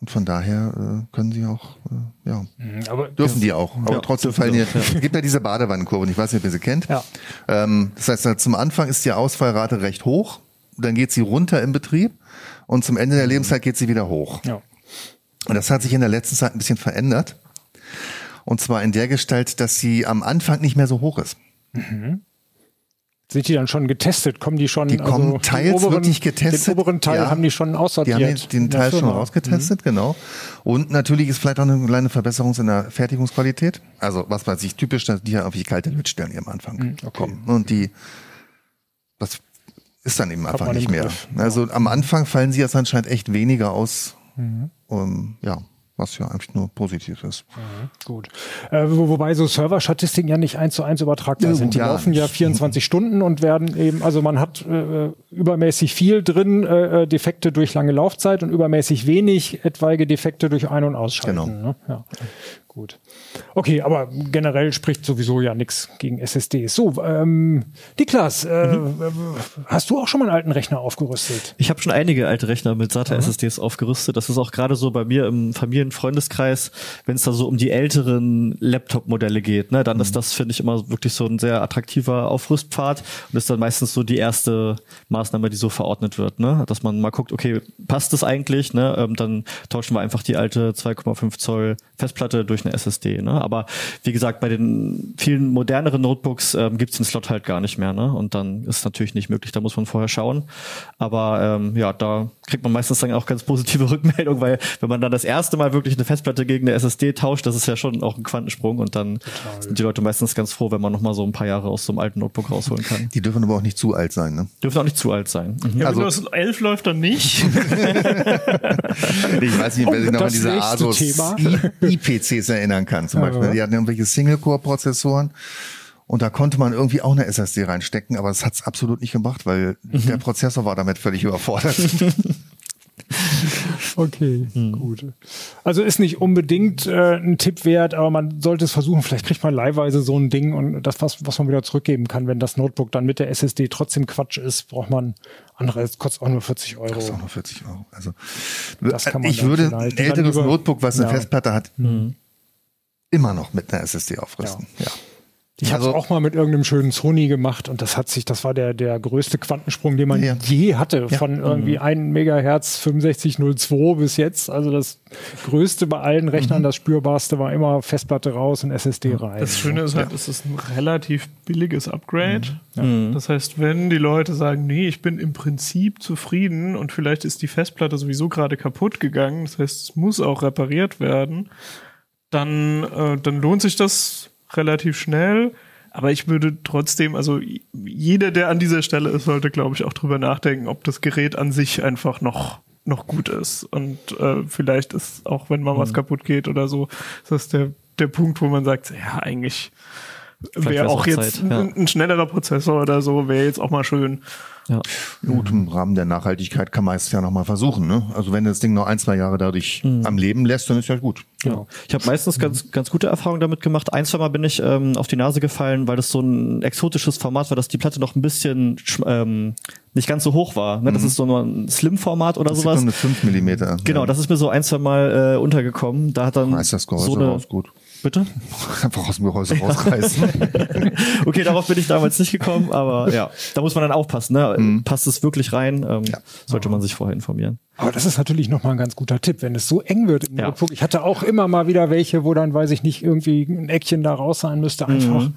Und von daher äh, können sie auch, äh, ja, Aber dürfen die auch. Aber Ja, trotzdem fallen hier, es gibt ja diese Badewannenkurve, ich weiß nicht, ob ihr sie kennt. Ja. Ähm, das heißt, äh, zum Anfang ist die Ausfallrate recht hoch, dann geht sie runter im Betrieb und zum Ende der Lebenszeit geht sie wieder hoch. ja. Und das hat sich in der letzten Zeit ein bisschen verändert. Und zwar in der Gestalt, dass sie am Anfang nicht mehr so hoch ist. Sind die dann schon getestet? Kommen die schon? Die kommen den teils wirklich getestet. Den oberen Teil Ja. haben die schon Die aussortiert. haben den, den Teil schon Firma. Mhm. rausgetestet, genau. Und natürlich ist vielleicht auch eine kleine Verbesserung in der Fertigungsqualität. Also was weiß ich, typisch, dass die ja auf die kalte Lötstellen am Anfang Mhm, okay. kommen. Und die, das ist dann eben einfach nicht mehr. Griff, Also am Anfang fallen sie jetzt anscheinend echt weniger aus. Mhm. Um, ja, was ja eigentlich nur positiv ist. Gut. Äh, wo, wobei so Server-Statistiken ja nicht eins zu eins übertragbar Ja, sind. Die ja. laufen ja 24 Stunden und werden eben, also man hat äh, übermäßig viel drin, äh, äh, Defekte durch lange Laufzeit und übermäßig wenig etwaige Defekte durch Ein- und Ausschalten. Genau. Ne? Ja. Gut. Okay, aber generell spricht sowieso ja nichts gegen SSDs. So, ähm, Niklas, äh, hast du auch schon mal einen alten Rechner aufgerüstet? Ich habe schon einige alte Rechner mit SATA-SSDs aufgerüstet. Das ist auch gerade so bei mir im Familienfreundeskreis, wenn es da so um die älteren Laptop-Modelle geht, ne, dann ist das, finde ich, immer wirklich so ein sehr attraktiver Aufrüstpfad und ist dann meistens so die erste Maßnahme, die so verordnet wird, ne? Dass man mal guckt, okay, passt das eigentlich, ne? Ähm, dann tauschen wir einfach die alte 2,5 Zoll Festplatte durch eine SSD, ne? Aber wie gesagt, bei den vielen moderneren Notebooks ähm, gibt es den Slot halt gar nicht mehr, ne? Und dann ist es natürlich nicht möglich, da muss man vorher schauen. Aber ähm, ja, da kriegt man meistens dann auch ganz positive Rückmeldung, weil wenn man dann das erste Mal wirklich eine Festplatte gegen eine SSD tauscht, das ist ja schon auch ein Quantensprung und dann sind die Leute meistens ganz froh, wenn man noch mal so ein paar Jahre aus so einem alten Notebook rausholen kann. Die dürfen aber auch nicht zu alt sein, ne? Dürfen auch nicht zu alt sein. Mhm. Ja, Also- Windows 11 läuft dann nicht. Ich weiß nicht, wer sich noch an diese Asus IPCs erinnern kann. Zum Beispiel. Ja. Die hatten irgendwelche Single-Core-Prozessoren. Und da konnte man irgendwie auch eine SSD reinstecken, aber das hat's absolut nicht gemacht, weil Mhm. der Prozessor war damit völlig überfordert. Okay, gut. Also ist nicht unbedingt äh, ein Tipp wert, aber man sollte es versuchen. Vielleicht kriegt man leihweise so ein Ding und das, was, was man wieder zurückgeben kann, wenn das Notebook dann mit der SSD trotzdem Quatsch ist, braucht man andere, es kostet auch nur 40 Euro. Das ist auch nur 40 Euro. Also, Das kann man ich würde ein älteres über- Notebook, was eine Ja. Festplatte hat, immer noch mit einer SSD aufrüsten. Ja. Ich habe es Also- auch mal mit irgendeinem schönen Sony gemacht und das hat sich, das war der, der größte Quantensprung, den man Ja. je hatte, Ja. von irgendwie 1 Megahertz 6502 bis jetzt. Also das größte bei allen Mhm. Rechnern, das spürbarste war immer Festplatte raus und SSD rein. Das Schöne ist halt, es ist ein relativ billiges Upgrade. Mhm. Das heißt, wenn die Leute sagen, nee, ich bin im Prinzip zufrieden und vielleicht ist die Festplatte sowieso gerade kaputt gegangen, das heißt, es muss auch repariert werden, dann, äh, dann lohnt sich das relativ schnell. Aber ich würde trotzdem, also jeder, der an dieser Stelle ist, sollte, glaube ich, auch drüber nachdenken, ob das Gerät an sich einfach noch noch gut ist. Und äh, vielleicht ist auch, wenn mal was kaputt geht oder so, ist das der, der Punkt, wo man sagt, ja, eigentlich wäre auch auch jetzt Zeit, ja. ein, ein schnellerer Prozessor oder so, wäre jetzt auch mal schön. Ja. Gut, im Rahmen der Nachhaltigkeit kann man es ja nochmal versuchen. Ne? Also wenn das Ding noch ein, zwei Jahre dadurch am Leben lässt, dann ist ja gut. Ja. Ich habe meistens ganz, ganz gute Erfahrungen damit gemacht. Ein, zwei Mal bin ich ähm, auf die Nase gefallen, weil das so ein exotisches Format war, dass die Platte noch ein bisschen sch- ähm, nicht ganz so hoch war. Ne? Das ist so nur ein Slim-Format oder Das ist sowas. nur eine 5 Millimeter. Genau, ja. das ist mir so ein, zwei Mal äh, untergekommen. Da hat dann so eine. Bitte? Einfach aus dem Gehäuse rausreißen. Okay, darauf bin ich damals nicht gekommen, aber ja, da muss man dann aufpassen. Ne? Mhm. Passt es wirklich rein? Ähm, Sollte man sich vorher informieren. Aber das ist natürlich nochmal ein ganz guter Tipp, wenn es so eng wird im Ja. Notebook. Ich hatte auch immer mal wieder welche, wo dann, weiß ich nicht, irgendwie ein Eckchen da raus sein müsste, einfach. Mhm.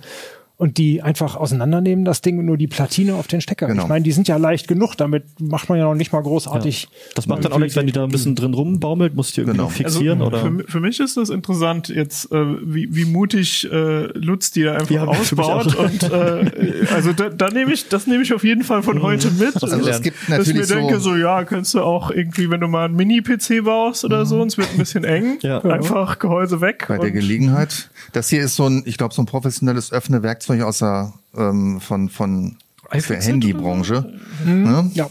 Und die einfach auseinandernehmen, das Ding und nur die Platine auf den Stecker. Genau. Ich meine, die sind ja leicht genug, damit macht man ja noch nicht mal großartig. Das macht dann auch nichts, wenn die da ein bisschen drin rumbaumelt, muss ich die irgendwie Genau. fixieren also, oder. Für, für mich ist das interessant, jetzt äh, wie, wie mutig äh, Lutz die da einfach Ja, ausbaut. Und äh, also da, da nehme ich, das nehme ich auf jeden Fall von heute mit. Also es gibt dass ich mir natürlich so, denke, so ja, kannst du auch irgendwie, wenn du mal einen Mini-PC baust oder so, und es wird ein bisschen eng, Ja. einfach Gehäuse weg. bei der Gelegenheit. Das hier ist so ein, ich glaube, so ein professionelles Öffne-Werkzeug aus der ähm, von von aus der iFixit Handybranche. Ne? Ja.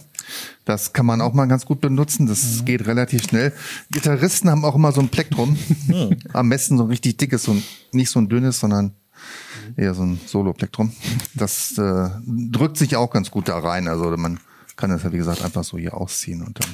Das kann man auch mal ganz gut benutzen. Das geht relativ schnell. Gitarristen haben auch immer so ein Plektrum. Am besten so ein richtig dickes, so ein, nicht so ein dünnes, sondern eher so ein Solo-Plektrum. Das äh, drückt sich auch ganz gut da rein. Also man kann das ja, wie gesagt, einfach so hier ausziehen und dann.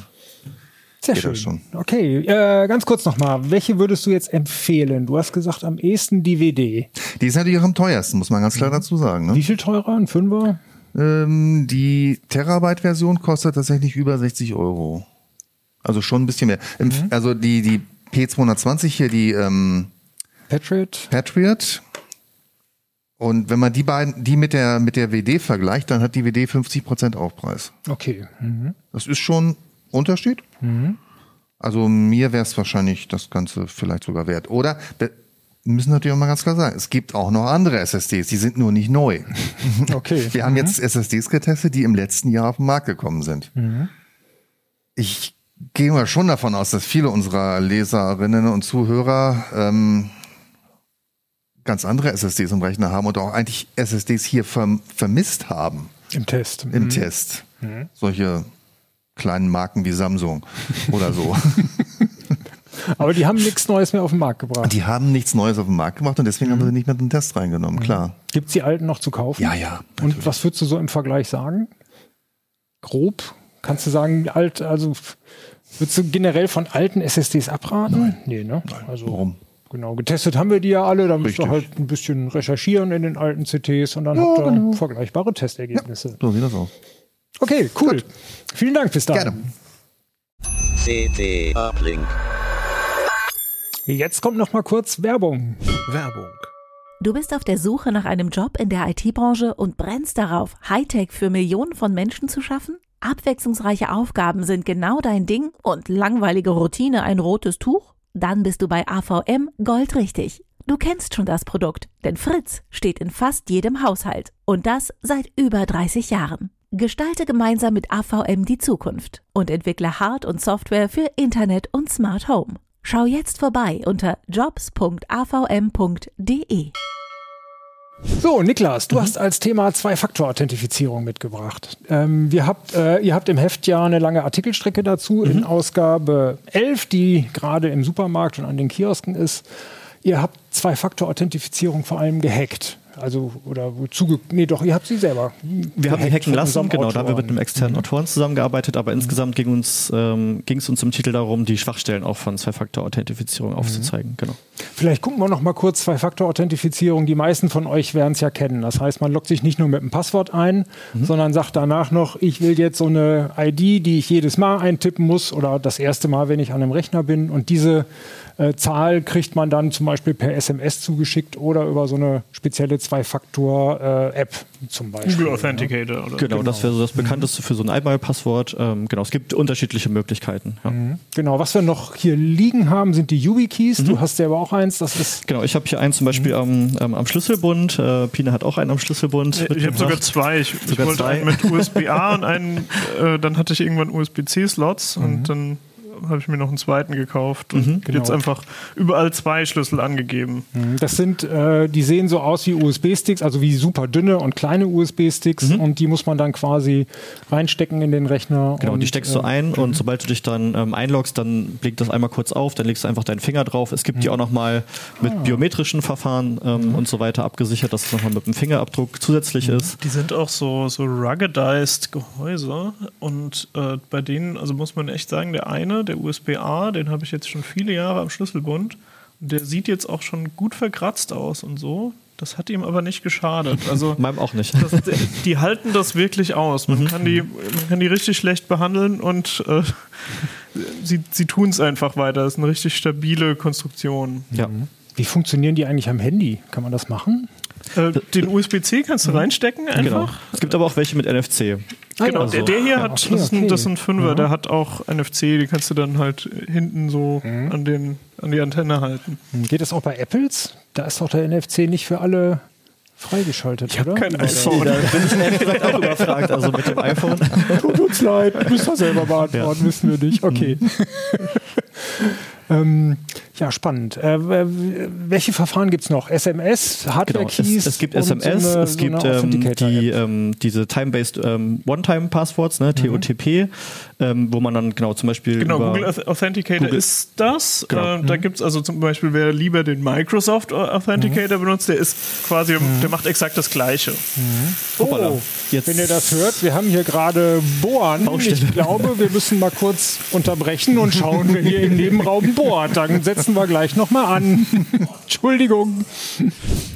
Sehr Geht schön. Okay, äh, ganz kurz nochmal. Welche würdest du jetzt empfehlen? Du hast gesagt, am ehesten DVD. Die ist natürlich auch am teuersten, muss man ganz klar dazu sagen. Ne? Wie viel teurer? Ein Fünfer? Ähm, die Terabyte-Version kostet tatsächlich über 60 Euro. Also schon ein bisschen mehr. Im, Also die, die P220 hier, die ähm, Patriot? Patriot. Und wenn man die beiden, die mit der, mit der WD vergleicht, dann hat die WD 50% Aufpreis. Okay. Mhm. Das ist schon Unterschied. Also mir wäre es wahrscheinlich das Ganze vielleicht sogar wert. Oder wir müssen natürlich auch mal ganz klar sagen, es gibt auch noch andere SSDs, die sind nur nicht neu. Okay. Wir haben jetzt SSDs getestet, die im letzten Jahr auf den Markt gekommen sind. Ich gehe mal schon davon aus, dass viele unserer Leserinnen und Zuhörer ähm, ganz andere SSDs im Rechner haben und auch eigentlich SSDs hier verm vermisst haben Im Test. im Test. Solche kleinen Marken wie Samsung oder so. Aber die haben nichts Neues mehr auf den Markt gebracht. die haben nichts Neues auf den Markt gemacht und deswegen haben wir sie nicht mit in den Test reingenommen, klar. Gibt's die alten noch zu kaufen? Ja, ja. Und was würdest du so im Vergleich sagen? Grob? Kannst du sagen, alt, also würdest du generell von alten SSDs abraten? Nein. Nee, ne? Also, Warum? Genau, getestet haben wir die ja alle, da müsst ihr halt ein bisschen recherchieren in den alten CTs und dann habt ihr vergleichbare Testergebnisse. So sieht das aus. Okay, cool. Vielen Dank bis dahin. Gerne. CT Uplink. Jetzt kommt noch mal kurz Werbung. Werbung. Du bist auf der Suche nach einem Job in der IT-Branche und brennst darauf, Hightech für Millionen von Menschen zu schaffen? Abwechslungsreiche Aufgaben sind genau dein Ding und langweilige Routine ein rotes Tuch? Dann bist du bei AVM goldrichtig. Du kennst schon das Produkt, denn Fritz steht in fast jedem Haushalt. Und das seit über 30 Jahren. Gestalte gemeinsam mit AVM die Zukunft und entwickle Hard- und Software für Internet und Smart Home. Schau jetzt vorbei unter jobs.avm.de. So, Niklas, du hast als Thema Zwei-Faktor-Authentifizierung mitgebracht. Ähm, wir habt, äh, ihr habt im Heft ja eine lange Artikelstrecke dazu in Ausgabe 11, die gerade im Supermarkt und an den Kiosken ist. Ihr habt Zwei-Faktor-Authentifizierung vor allem gehackt. Also, oder zuge nee, doch, ihr habt sie selber. Wir haben die gehackt hacken lassen, genau, da haben wir mit einem externen Autoren zusammengearbeitet, aber insgesamt ging uns, ähm, ging es uns im Titel darum, die Schwachstellen auch von Zwei-Faktor-Authentifizierung aufzuzeigen. Genau. Vielleicht gucken wir noch mal kurz Zwei-Faktor-Authentifizierung. Die meisten von euch werden es ja kennen. Das heißt, man loggt sich nicht nur mit einem Passwort ein, sondern sagt danach noch, ich will jetzt so eine ID, die ich jedes Mal eintippen muss oder das erste Mal, wenn ich an einem Rechner bin. Und diese äh, Zahl kriegt man dann zum Beispiel per SMS zugeschickt oder über so eine spezielle Zwei-Faktor-App zum Beispiel. Google Authenticator oder Genau, das wäre so das bekannteste für so ein Einmalpasswort. Ähm, genau, es gibt unterschiedliche Möglichkeiten. Ja. Genau, was wir noch hier liegen haben, sind die YubiKeys. Du hast selber auch eins. Das ist Genau, ich habe hier einen zum Beispiel am, ähm, am Schlüsselbund. Äh, Pina hat auch einen am Schlüsselbund. Ich habe sogar zwei. Ich, ich Sogar wollte zwei. einen mit USB-A und einen, äh, dann hatte ich irgendwann USB-C-Slots und dann habe ich mir noch einen zweiten gekauft und genau. jetzt einfach überall zwei Schlüssel angegeben. Das sind, äh, die sehen so aus wie USB-Sticks, also wie super dünne und kleine USB-Sticks und die muss man dann quasi reinstecken in den Rechner. Genau, und, die steckst du äh, ein und sobald du dich dann ähm, einloggst, dann blinkt das einmal kurz auf, dann legst du einfach deinen Finger drauf. Es gibt die auch nochmal mit biometrischen Verfahren ähm, und so weiter abgesichert, dass es nochmal mit dem Fingerabdruck zusätzlich ist. Die sind auch so, so ruggedized Gehäuse und äh, bei denen, also muss man echt sagen, der eine, der USB-A, den habe ich jetzt schon viele Jahre am Schlüsselbund und der sieht jetzt auch schon gut verkratzt aus und so. Das hat ihm aber nicht geschadet. Also Meinem auch nicht. das, die halten das wirklich aus. Man, kann die, man kann die richtig schlecht behandeln und äh, sie, sie tun es einfach weiter. Das ist eine richtig stabile Konstruktion. Ja. Wie funktionieren die eigentlich am Handy? Kann man das machen? Äh, den USB-C kannst du reinstecken Genau. einfach. Es gibt aber auch welche mit NFC. Genau, Also- der, der hier Ja, hat, okay, das, ist ein, okay. das ist ein Fünfer, der hat auch NFC, die kannst du dann halt hinten so Mhm. an, den, an die Antenne halten. Geht das auch bei Apples? Da ist doch der NFC nicht für alle freigeschaltet, oder? Kein Oder- iPhone. Da bin ich ehrlich gesagt auch überfragt, also mit dem iPhone. Tut uns leid, müsst ihr selber beantworten, wissen wir nicht. Okay. ähm, ja, spannend. Äh, welche Verfahren gibt es noch? SMS, Genau, Hardware-Keys? es, es gibt SMS, so eine- es so gibt eine ähm, Authenticator-App. die, ähm, diese Time-Based ähm, One-Time-Passwords, ne, TOTP, ähm, wo man dann genau zum Beispiel Genau, über, Google Auth- Authenticator Google- ist das. Genau. Äh, da gibt es also zum Beispiel, wer lieber den Microsoft Authenticator benutzt, der ist quasi, der macht exakt das Gleiche. Hoppala. Oh, Jetzt- wenn ihr das hört, wir haben hier gerade Bohren. Baustelle. Ich glaube, wir müssen mal kurz unterbrechen und schauen, wer hier im Nebenraum bohrt. Dann setzen wir gleich nochmal an. Entschuldigung.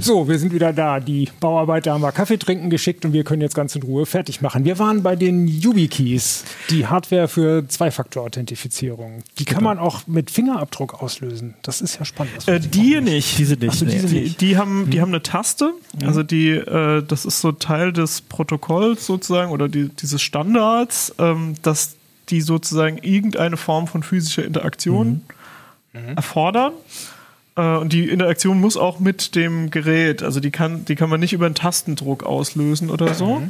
So, wir sind wieder da. Die Bauarbeiter haben wir Kaffee trinken geschickt und wir können jetzt ganz in Ruhe fertig machen. Wir waren bei den YubiKeys, die Hardware für Zwei-Faktor-Authentifizierung. Die kann man auch mit Fingerabdruck auslösen. Das ist ja spannend. Äh, die auch nicht. Diese nicht, so, nee. diese Die- nicht. Die, haben, die haben eine Taste. Also die, äh, das ist so Teil des Protokolls sozusagen oder die, dieses Standards, ähm, dass die sozusagen irgendeine Form von physischer Interaktion erfordern. Äh, und die Interaktion muss auch mit dem Gerät, also die kann, die kann man nicht über einen Tastendruck auslösen oder so.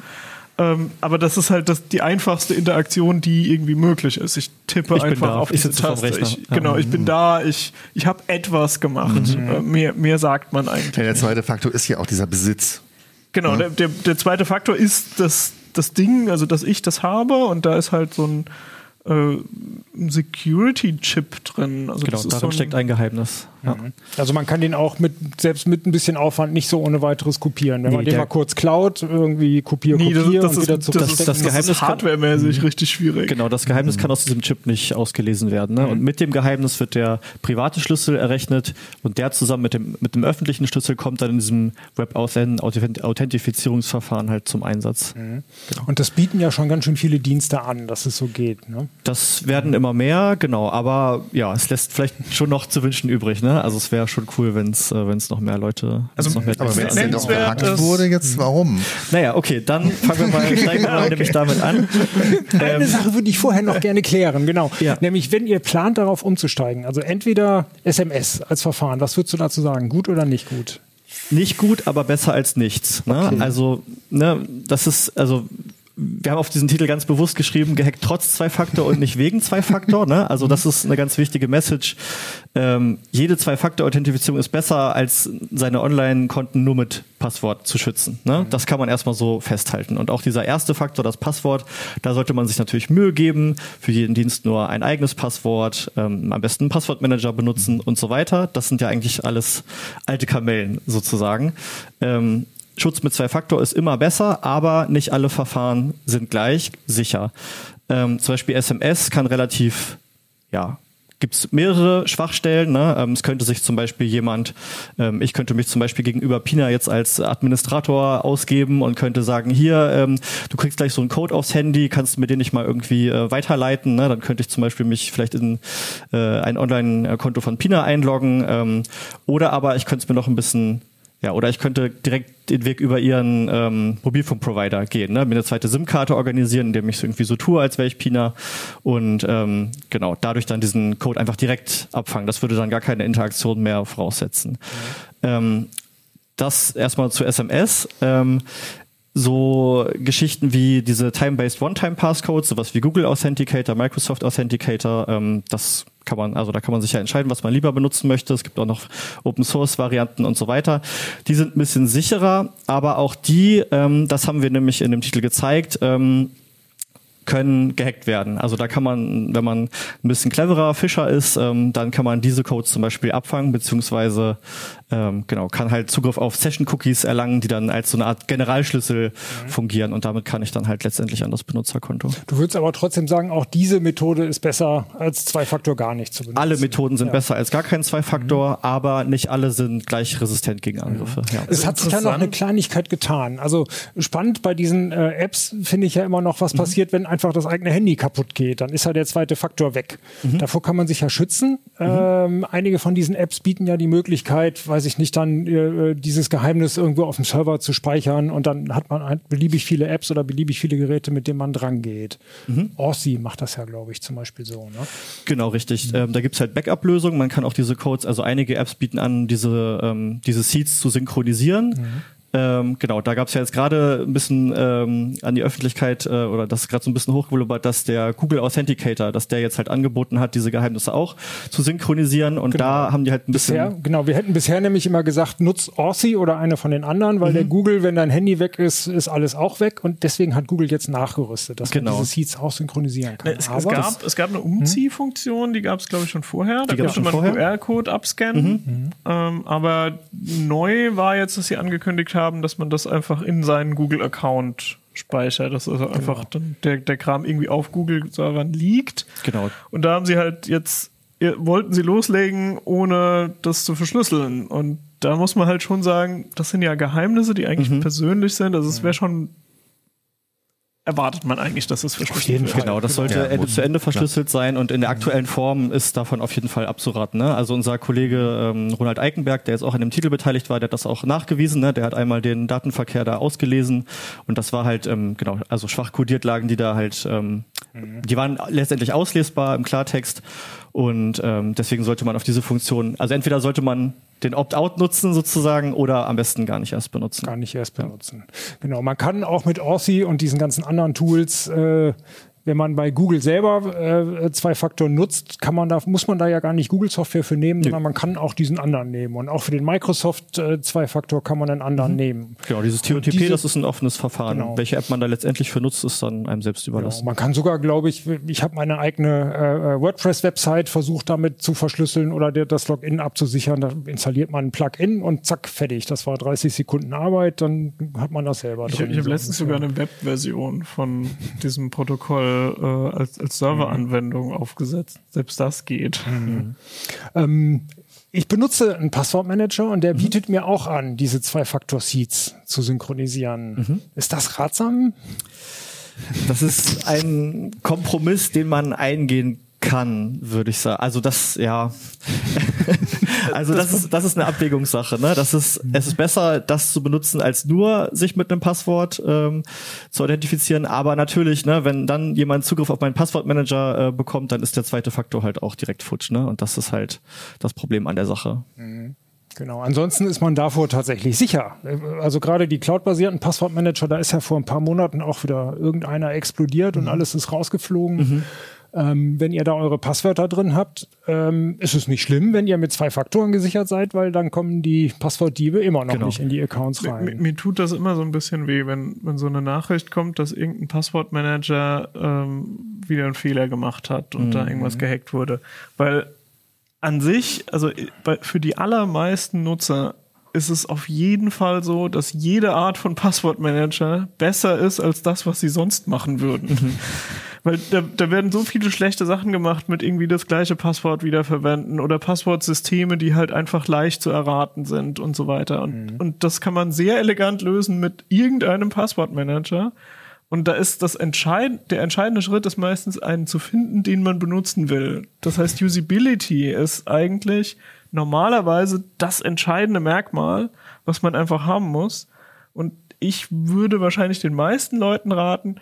Ähm, aber das ist halt das, die einfachste Interaktion, die irgendwie möglich ist. Ich tippe Ich einfach da, auf diese Taste. Ich, Ja. Genau, ich bin da, ich, ich habe etwas gemacht. Äh, mehr, mehr sagt man eigentlich. Ja, der zweite Faktor ist ja auch dieser Besitz. Genau, der, der, der zweite Faktor ist das, das Ding, also dass ich das habe und da ist halt so ein äh, ein Security-Chip drin. Also genau, das ist darin so ein, steckt ein Geheimnis. Ja. Also man kann den auch mit selbst mit ein bisschen Aufwand nicht so ohne weiteres kopieren. Wenn Nee, man den der- mal kurz klaut, irgendwie kopier, Nee, das, kopier das, und ist, wieder das, zurück. ist, das das, Geheimnis ist kann- hardwaremäßig richtig schwierig. Genau, das Geheimnis kann aus diesem Chip nicht ausgelesen werden. Ne? Und mit dem Geheimnis wird der private Schlüssel errechnet und der zusammen mit dem, mit dem öffentlichen Schlüssel kommt dann in diesem Web-Authentifizierungsverfahren halt zum Einsatz. Und das bieten ja schon ganz schön viele Dienste an, dass es so geht. Ne? Das werden immer mehr, genau, aber ja, es lässt vielleicht schon noch zu wünschen übrig. Ne? Also es wäre schon cool, wenn es äh, wenn's noch mehr Leute. Also, noch mehr Aber wenn es denn Nennenswert gehackt wurde, jetzt warum? naja, okay, dann fangen wir mal, steigen wir mal nämlich damit an. Eine Sache würde ich vorher noch gerne klären, genau. Ja. Nämlich, wenn ihr plant, darauf umzusteigen, also entweder SMS als Verfahren, was würdest du dazu sagen? Gut oder nicht gut? Nicht gut, aber besser als nichts. Ne? Okay. Also, ne, das ist, also wir haben auf diesen Titel ganz bewusst geschrieben, gehackt trotz Zwei-Faktor und nicht wegen Zwei-Faktor. Ne? Also das ist eine ganz wichtige Message. Ähm, jede Zwei-Faktor-Authentifizierung ist besser, als seine Online-Konten nur mit Passwort zu schützen. Ne? Das kann man erstmal so festhalten. Und auch dieser erste Faktor, das Passwort, da sollte man sich natürlich Mühe geben, für jeden Dienst nur ein eigenes Passwort, ähm, am besten einen Passwortmanager benutzen und so weiter. Das sind ja eigentlich alles alte Kamellen sozusagen. Ähm, Schutz mit Zwei-Faktor ist immer besser, aber nicht alle Verfahren sind gleich sicher. Ähm, zum Beispiel SMS kann relativ, ja, gibt es mehrere Schwachstellen. Ne? Ähm, es könnte sich zum Beispiel jemand, ähm, ich könnte mich zum Beispiel gegenüber Pina jetzt als Administrator ausgeben und könnte sagen, hier, ähm, du kriegst gleich so einen Code aufs Handy, kannst du mir den nicht mal irgendwie äh, weiterleiten. Ne? Dann könnte ich zum Beispiel mich vielleicht in äh, ein Online-Konto von Pina einloggen. Ähm, oder aber ich könnte es mir noch ein bisschen ja, oder ich könnte direkt den Weg über ihren ähm, Mobilfunkprovider gehen, ne? mir eine zweite SIM-Karte organisieren, indem ich so irgendwie so tue, als wäre ich Pina und ähm, genau, dadurch dann diesen Code einfach direkt abfangen. Das würde dann gar keine Interaktion mehr voraussetzen. Ähm, das erstmal zu SMS. Ähm, so Geschichten wie diese Time-Based One-Time-Passcodes, sowas wie Google Authenticator, Microsoft Authenticator, ähm, das kann man, also da kann man sich ja entscheiden, was man lieber benutzen möchte. Es gibt auch noch Open Source Varianten und so weiter. Die sind ein bisschen sicherer, aber auch die, ähm, das haben wir nämlich in dem Titel gezeigt, ähm, können gehackt werden. Also da kann man, wenn man ein bisschen cleverer Fischer ist, ähm, dann kann man diese Codes zum Beispiel abfangen, beziehungsweise ähm, genau, kann halt Zugriff auf Session-Cookies erlangen, die dann als so eine Art Generalschlüssel mhm. fungieren und damit kann ich dann halt letztendlich an das Benutzerkonto. Du würdest aber trotzdem sagen, auch diese Methode ist besser als Zwei-Faktor gar nicht zu benutzen. Alle Methoden sind ja. besser als gar kein Zwei-Faktor, mhm. aber nicht alle sind gleich resistent gegen Angriffe. Mhm. Ja. Es hat sich ja noch eine Kleinigkeit getan. Also spannend bei diesen äh, Apps finde ich ja immer noch, was mhm. passiert, wenn einfach das eigene Handy kaputt geht. Dann ist ja der zweite Faktor weg. Mhm. Davor kann man sich ja schützen. Mhm. Ähm, einige von diesen Apps bieten ja die Möglichkeit, weiß ich nicht, dann äh, dieses Geheimnis irgendwo auf dem Server zu speichern und dann hat man ein, beliebig viele Apps oder beliebig viele Geräte, mit denen man dran geht. Mhm. Orsi macht das ja, glaube ich, zum Beispiel so. Ne? Genau, richtig. Mhm. Ähm, da gibt es halt Backup-Lösungen. Man kann auch diese Codes, also einige Apps bieten an, diese, ähm, diese Seeds zu synchronisieren. Mhm. Ähm, genau, da gab es ja jetzt gerade ein bisschen ähm, an die Öffentlichkeit äh, oder das ist gerade so ein bisschen hochgewollt, dass der Google Authenticator, dass der jetzt halt angeboten hat, diese Geheimnisse auch zu synchronisieren und genau. da haben die halt ein bisschen. Bisher, genau, wir hätten bisher nämlich immer gesagt, nutz Authy oder eine von den anderen, weil mhm. der Google, wenn dein Handy weg ist, ist alles auch weg und deswegen hat Google jetzt nachgerüstet, dass genau. man diese Seeds auch synchronisieren kann. Es, es, gab, es gab eine Umziehfunktion, die gab es glaube ich schon vorher. Da konnte man QR-Code abscannen, mhm. ähm, aber neu war jetzt, dass sie angekündigt haben, haben, dass man das einfach in seinen Google-Account speichert. Das ist also einfach genau. dann der, der Kram irgendwie auf Google-Servern liegt. Genau. Und da haben sie halt jetzt, wollten sie loslegen, ohne das zu verschlüsseln. Und da muss man halt schon sagen, das sind ja Geheimnisse, die eigentlich mhm. persönlich sind. Also es wäre schon erwartet man eigentlich, dass es verschlüsselt wird. Genau, das sollte ja, Ende zu Ende verschlüsselt klar. sein und in der aktuellen Form ist davon auf jeden Fall abzuraten. Ne? Also unser Kollege ähm, Ronald Eikenberg, der jetzt auch an dem Titel beteiligt war, der hat das auch nachgewiesen. Ne? Der hat einmal den Datenverkehr da ausgelesen und das war halt, ähm, genau, also schwach kodiert lagen die da halt, ähm, mhm. die waren letztendlich auslesbar im Klartext und ähm, deswegen sollte man auf diese Funktion, also entweder sollte man den Opt-out nutzen sozusagen oder am besten gar nicht erst benutzen. Gar nicht erst benutzen. Genau, man kann auch mit Authy und diesen ganzen anderen Tools äh, wenn man bei Google selber äh, zwei Faktoren nutzt, kann man da, muss man da ja gar nicht Google-Software für nehmen, sondern man kann auch diesen anderen nehmen. Und auch für den Microsoft äh, Zwei-Faktor kann man einen anderen mhm. nehmen. Genau, dieses TOTP, diese, das ist ein offenes Verfahren. Genau. Welche App man da letztendlich für nutzt, ist dann einem selbst genau. überlassen. Genau. Man kann sogar, glaube ich, ich habe meine eigene äh, WordPress-Website versucht damit zu verschlüsseln oder der, das Login abzusichern. Da installiert man ein Plugin und zack, fertig. Das war 30 Sekunden Arbeit, dann hat man das selber ich, drin. Ich habe letztens sogar eine Web-Version von diesem Protokoll äh, als, als Serveranwendung mhm. aufgesetzt. Selbst das geht. Mhm. Ähm, ich benutze einen Passwortmanager und der mhm. bietet mir auch an, diese Zwei-Faktor-Seeds zu synchronisieren. Mhm. Ist das ratsam? Das ist ein Kompromiss, den man eingehen kann, würde ich sagen. Also das, ja. also das ist, das ist eine Abwägungssache. Ne? Das ist, es ist besser, das zu benutzen, als nur sich mit einem Passwort ähm, zu identifizieren. Aber natürlich, ne, wenn dann jemand Zugriff auf meinen Passwortmanager äh, bekommt, dann ist der zweite Faktor halt auch direkt futsch. Ne? Und das ist halt das Problem an der Sache. Mhm. Genau. Ansonsten ist man davor tatsächlich sicher. Also gerade die cloud-basierten Passwortmanager, da ist ja vor ein paar Monaten auch wieder irgendeiner explodiert mhm. und alles ist rausgeflogen. Mhm. Ähm, wenn ihr da eure Passwörter drin habt, ähm, ist es nicht schlimm, wenn ihr mit zwei Faktoren gesichert seid, weil dann kommen die Passwortdiebe immer noch genau. nicht in die Accounts rein. Mir, mir, tut das immer so ein bisschen weh, wenn, wenn so eine Nachricht kommt, dass irgendein Passwortmanager ähm, wieder einen Fehler gemacht hat und mhm. da irgendwas gehackt wurde. Weil an sich, also für die allermeisten Nutzer ist es auf jeden Fall so, dass jede Art von Passwortmanager besser ist als das, was sie sonst machen würden. Weil da, da werden so viele schlechte Sachen gemacht mit irgendwie das gleiche Passwort wiederverwenden oder Passwortsysteme, die halt einfach leicht zu erraten sind und so weiter. Und, mhm. und das kann man sehr elegant lösen mit irgendeinem Passwortmanager. Und da ist das entscheid der entscheidende Schritt ist meistens einen zu finden, den man benutzen will. Das heißt, Usability ist eigentlich normalerweise das entscheidende Merkmal, was man einfach haben muss. Und ich würde wahrscheinlich den meisten Leuten raten,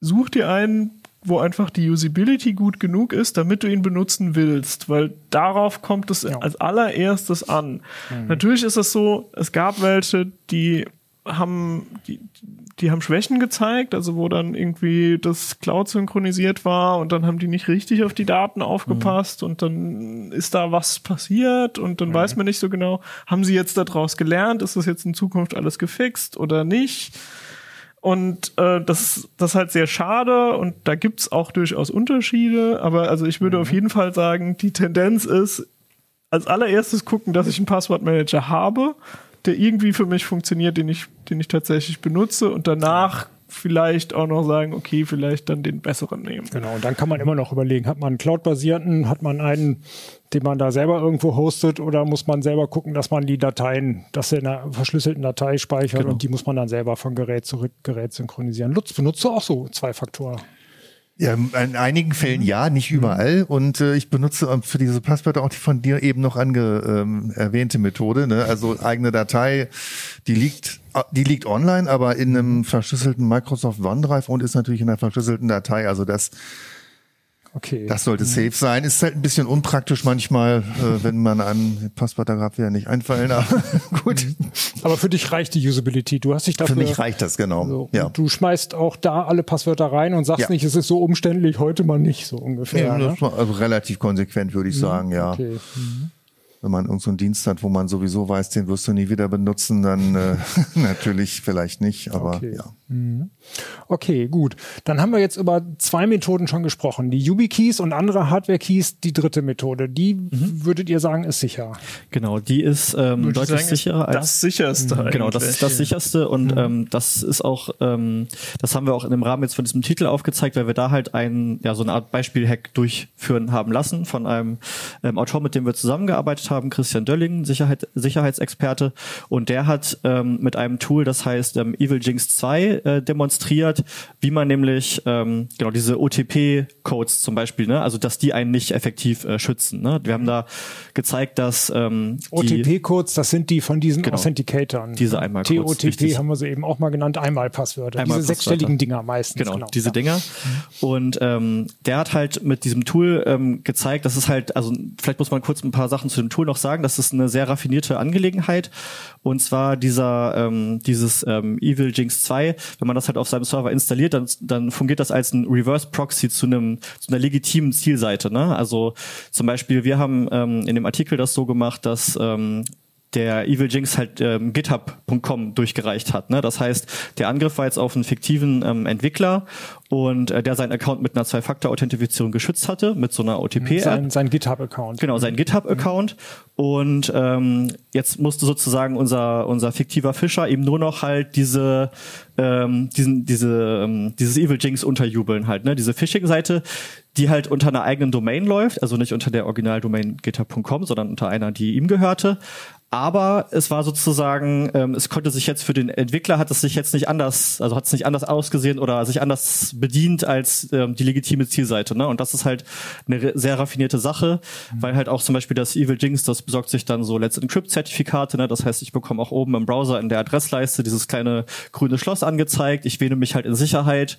such dir einen, wo einfach die Usability gut genug ist, damit du ihn benutzen willst, weil darauf kommt es ja. als allererstes an. Mhm. Natürlich ist es so, es gab welche, die haben die, die haben Schwächen gezeigt, also wo dann irgendwie das Cloud synchronisiert war und dann haben die nicht richtig auf die Daten aufgepasst und dann ist da was passiert und dann weiß man nicht so genau, haben sie jetzt daraus gelernt, ist das jetzt in Zukunft alles gefixt oder nicht? Und äh, das, das ist halt sehr schade und da gibt's auch durchaus Unterschiede, aber also ich würde auf jeden Fall sagen, die Tendenz ist, als allererstes gucken, dass ich einen Passwortmanager habe, der irgendwie für mich funktioniert, den ich, den ich tatsächlich benutze und danach vielleicht auch noch sagen, okay, vielleicht dann den besseren nehmen. Genau, und dann kann man immer noch überlegen, hat man einen Cloud-basierten, hat man einen, den man da selber irgendwo hostet oder muss man selber gucken, dass man die Dateien, dass er in einer verschlüsselten Datei speichert Genau. und die muss man dann selber von Gerät zu Gerät synchronisieren. Lutz, benutzt du auch so zwei Faktor? Ja, in einigen Fällen ja, nicht überall. Und äh, ich benutze ähm, für diese Passwörter auch die von dir eben noch ange, ähm, erwähnte Methode. Ne? Also eigene Datei, die liegt, äh, die liegt online, aber in einem verschlüsselten Microsoft OneDrive und ist natürlich in einer verschlüsselten Datei. Also das, Okay. das sollte safe sein. Ist halt ein bisschen unpraktisch manchmal, äh, wenn man einem Passwörter gerade wieder nicht einfallen. Aber gut, Aber für dich reicht die Usability. Du hast dich dafür. für mich reicht das genau. so, ja. Du schmeißt auch da alle Passwörter rein und sagst Ja. nicht, es ist so umständlich, heute mal nicht so ungefähr. Ja, ne? also relativ konsequent, würde ich sagen, ja. Okay. Wenn man irgendeinen so Dienst hat, wo man sowieso weiß, den wirst du nie wieder benutzen, dann äh, natürlich vielleicht nicht, aber Okay. ja. Okay, gut. Dann haben wir jetzt über zwei Methoden schon gesprochen. Die YubiKeys und andere Hardware-Keys, die dritte Methode. Die Mhm. würdet ihr sagen, ist sicher. Genau, die ist ähm, Würde deutlich sagen, ist sicherer als das sicherste. Genau, das ist das sicherste und ähm, das ist auch, ähm, das haben wir auch in dem Rahmen jetzt von diesem Titel aufgezeigt, weil wir da halt ein, ja, so eine Art Beispiel-Hack durchführen haben lassen von einem ähm, Autor, mit dem wir zusammengearbeitet haben, Christian Dölling, Sicherheit, Sicherheitsexperte und der hat ähm, mit einem Tool, das heißt ähm, Evil Jinx 2, äh, demonstriert, wie man nämlich ähm, genau diese OTP-Codes zum Beispiel, ne, also dass die einen nicht effektiv äh, schützen. Ne? Wir haben da gezeigt, dass ähm, OTP-Codes, das sind die von diesen Genau. Authenticatoren. Diese Einmalcodes, TOTP richtig. haben wir sie eben auch mal genannt, Einmalpasswörter. Einmal Diese sechsstelligen. Dinger meistens. Genau, diese ja. Dinger. Und ähm, der hat halt mit diesem Tool ähm, gezeigt, dass es halt, also vielleicht muss man kurz ein paar Sachen zu dem Tool noch sagen, das ist eine sehr raffinierte Angelegenheit. Und zwar dieser, ähm, dieses ähm, Evil Jinx 2, wenn man das halt auf seinem Server installiert, dann, dann fungiert das als ein Reverse Proxy zu einem zu einer legitimen Zielseite. Ne? Also zum Beispiel, wir haben ähm, in dem Artikel das so gemacht, dass ähm, der Evil Jinx halt ähm, github.com durchgereicht hat. Ne? Das heißt, der Angriff war jetzt auf einen fiktiven ähm, Entwickler und äh, der seinen Account mit einer Zwei-Faktor-Authentifizierung geschützt hatte, mit so einer OTP-App. Sein, sein GitHub-Account. Genau, sein GitHub-Account. Und ähm, jetzt musste sozusagen unser, unser fiktiver Fischer eben nur noch halt diese, ähm, diesen, diese, ähm, dieses Evil Jinx unterjubeln halt, ne? Diese Phishing-Seite, die halt unter einer eigenen Domain läuft, also nicht unter der Originaldomain github.com, sondern unter einer, die ihm gehörte. Aber es war sozusagen, ähm, es konnte sich jetzt für den Entwickler hat es sich jetzt nicht anders, also hat es nicht anders ausgesehen oder sich anders bedient als ähm, die legitime Zielseite. Ne? Und das ist halt eine sehr raffinierte Sache, weil halt auch zum Beispiel das Evil Jinx, das besorgt sich dann so Let's Encrypt-Zertifikate. Ne? Das heißt, ich bekomme auch oben im Browser in der Adressleiste dieses kleine grüne Schloss angezeigt. Ich wähne mich halt in Sicherheit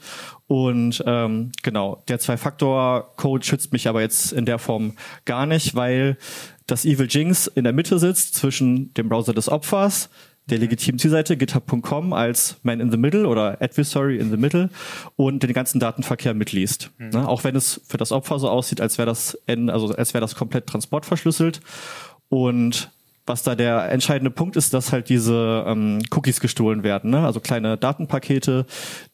und ähm, genau, der Zwei-Faktor-Code schützt mich aber jetzt in der Form gar nicht, weil das Evil Jinx in der Mitte sitzt zwischen dem Browser des Opfers, der legitimen Zielseite github.com als Man in the Middle oder Adversary in the Middle und den ganzen Datenverkehr mitliest. Ne? Auch wenn es für das Opfer so aussieht, als wäre das, N, also als wäre das komplett transportverschlüsselt. Und was da der entscheidende Punkt ist, dass halt diese ähm, Cookies gestohlen werden, ne? also kleine Datenpakete,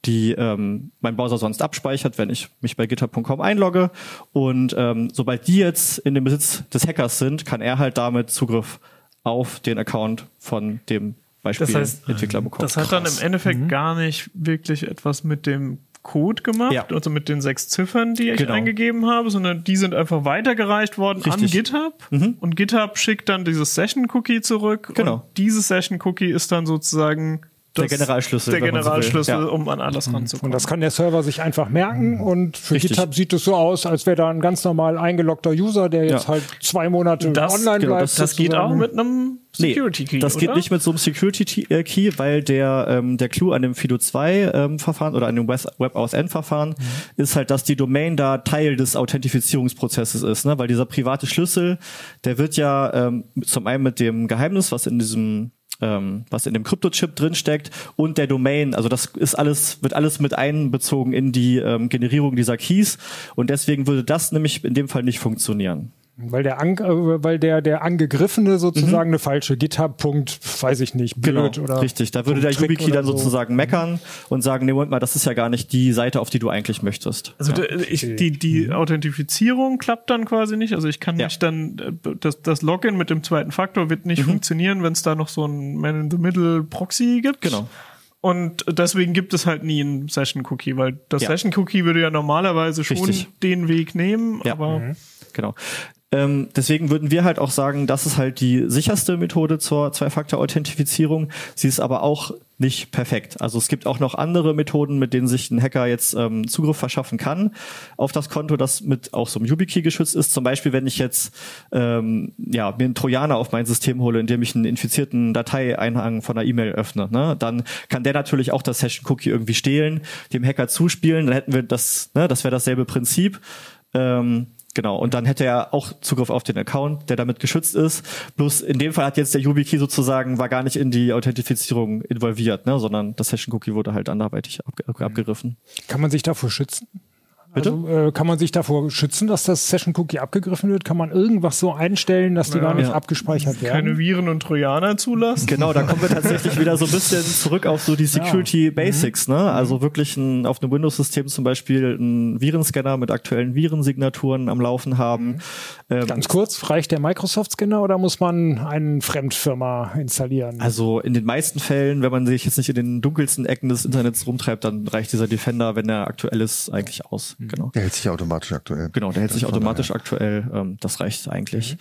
die ähm, mein Browser sonst abspeichert, wenn ich mich bei github.com einlogge. Und ähm, sobald die jetzt in dem Besitz des Hackers sind, kann er halt damit Zugriff auf den Account von dem Beispiel Das heißt, Entwickler bekommen. Das hat dann im Endeffekt gar nicht wirklich etwas mit dem Code gemacht, Ja. also mit den sechs Ziffern, die ich Genau. eingegeben habe, sondern die sind einfach weitergereicht worden an Richtig. GitHub und GitHub schickt dann dieses Session-Cookie zurück Genau. und dieses Session-Cookie ist dann sozusagen Der Generalschlüssel, der man so. Generalschlüssel, Ja. um an alles Und ranzukommen. das kann der Server sich einfach merken und für Richtig. GitHub sieht es so aus, als wäre da ein ganz normal eingeloggter User, der jetzt Ja. halt zwei Monate Das- online genau, bleibt. das- das geht auch mit einem Security Key, das geht oder? nicht mit so einem Security äh, Key, weil der ähm, der Clou an dem Fido 2 ähm, Verfahren oder an dem Web WebAuthn Verfahren Mhm. ist halt, dass die Domain da Teil des Authentifizierungsprozesses ist, ne? Weil dieser private Schlüssel, der wird ja ähm, zum einen mit dem Geheimnis, was in diesem ähm, was in dem Kryptochip drinsteckt und der Domain. Also das ist alles, wird alles mit einbezogen in die ähm, Generierung dieser Keys und deswegen würde das nämlich in dem Fall nicht funktionieren. Weil der, An äh, weil der, der Angegriffene sozusagen eine falsche GitHub. Punkt, weiß ich nicht, blöd genau, oder. richtig. Da würde der YubiKey dann so. sozusagen meckern und sagen, nee, Moment mal, das ist ja gar nicht die Seite, auf die du eigentlich möchtest. Also ja. da- ich, die, die Authentifizierung klappt dann quasi nicht. Also ich kann Ja. nicht dann, äh, das, das Login mit dem zweiten Faktor wird nicht funktionieren, wenn es da noch so ein Man-in-the-Middle-Proxy gibt. Genau. Und deswegen gibt es halt nie einen Session-Cookie, weil das Ja. Session-Cookie würde ja normalerweise schon Richtig. den Weg nehmen, Ja. aber Genau. Ähm, deswegen würden wir halt auch sagen, das ist halt die sicherste Methode zur Zwei-Faktor-Authentifizierung. Sie ist aber auch nicht perfekt. Also es gibt auch noch andere Methoden, mit denen sich ein Hacker jetzt ähm, Zugriff verschaffen kann auf das Konto, das mit auch so einem YubiKey geschützt ist. Zum Beispiel, wenn ich jetzt ähm, ja mir einen Trojaner auf mein System hole, indem ich einen infizierten Dateieinhang von einer E-Mail öffne, ne, dann kann der natürlich auch das Session-Cookie irgendwie stehlen, dem Hacker zuspielen. Dann hätten wir das, ne, das wäre dasselbe Prinzip. Ähm, Genau, und dann hätte er auch Zugriff auf den Account, der damit geschützt ist. Bloß in dem Fall hat jetzt der YubiKey sozusagen, war gar nicht in die Authentifizierung involviert, ne, sondern das Session-Cookie wurde halt anderweitig ab, abgegriffen. Kann man sich davor schützen? Bitte? Also, äh, kann man sich davor schützen, dass das Session Cookie abgegriffen wird? Kann man irgendwas so einstellen, dass die gar nicht Ja. abgespeichert werden? keine Viren und Trojaner zulassen. Genau, da kommen wir tatsächlich wieder so ein bisschen zurück auf so die Security Basics, ne? Also wirklich ein, auf einem Windows-System zum Beispiel einen Virenscanner mit aktuellen Virensignaturen am Laufen haben. Ähm, Ganz kurz, reicht der Microsoft-Scanner oder muss man eine Fremdfirma installieren? Also in den meisten Fällen, wenn man sich jetzt nicht in den dunkelsten Ecken des Internets rumtreibt, dann reicht dieser Defender, wenn er aktuell ist, eigentlich aus. Genau. Der hält sich automatisch aktuell. Genau, der hält sich Von automatisch daher. aktuell. Ähm, das reicht eigentlich.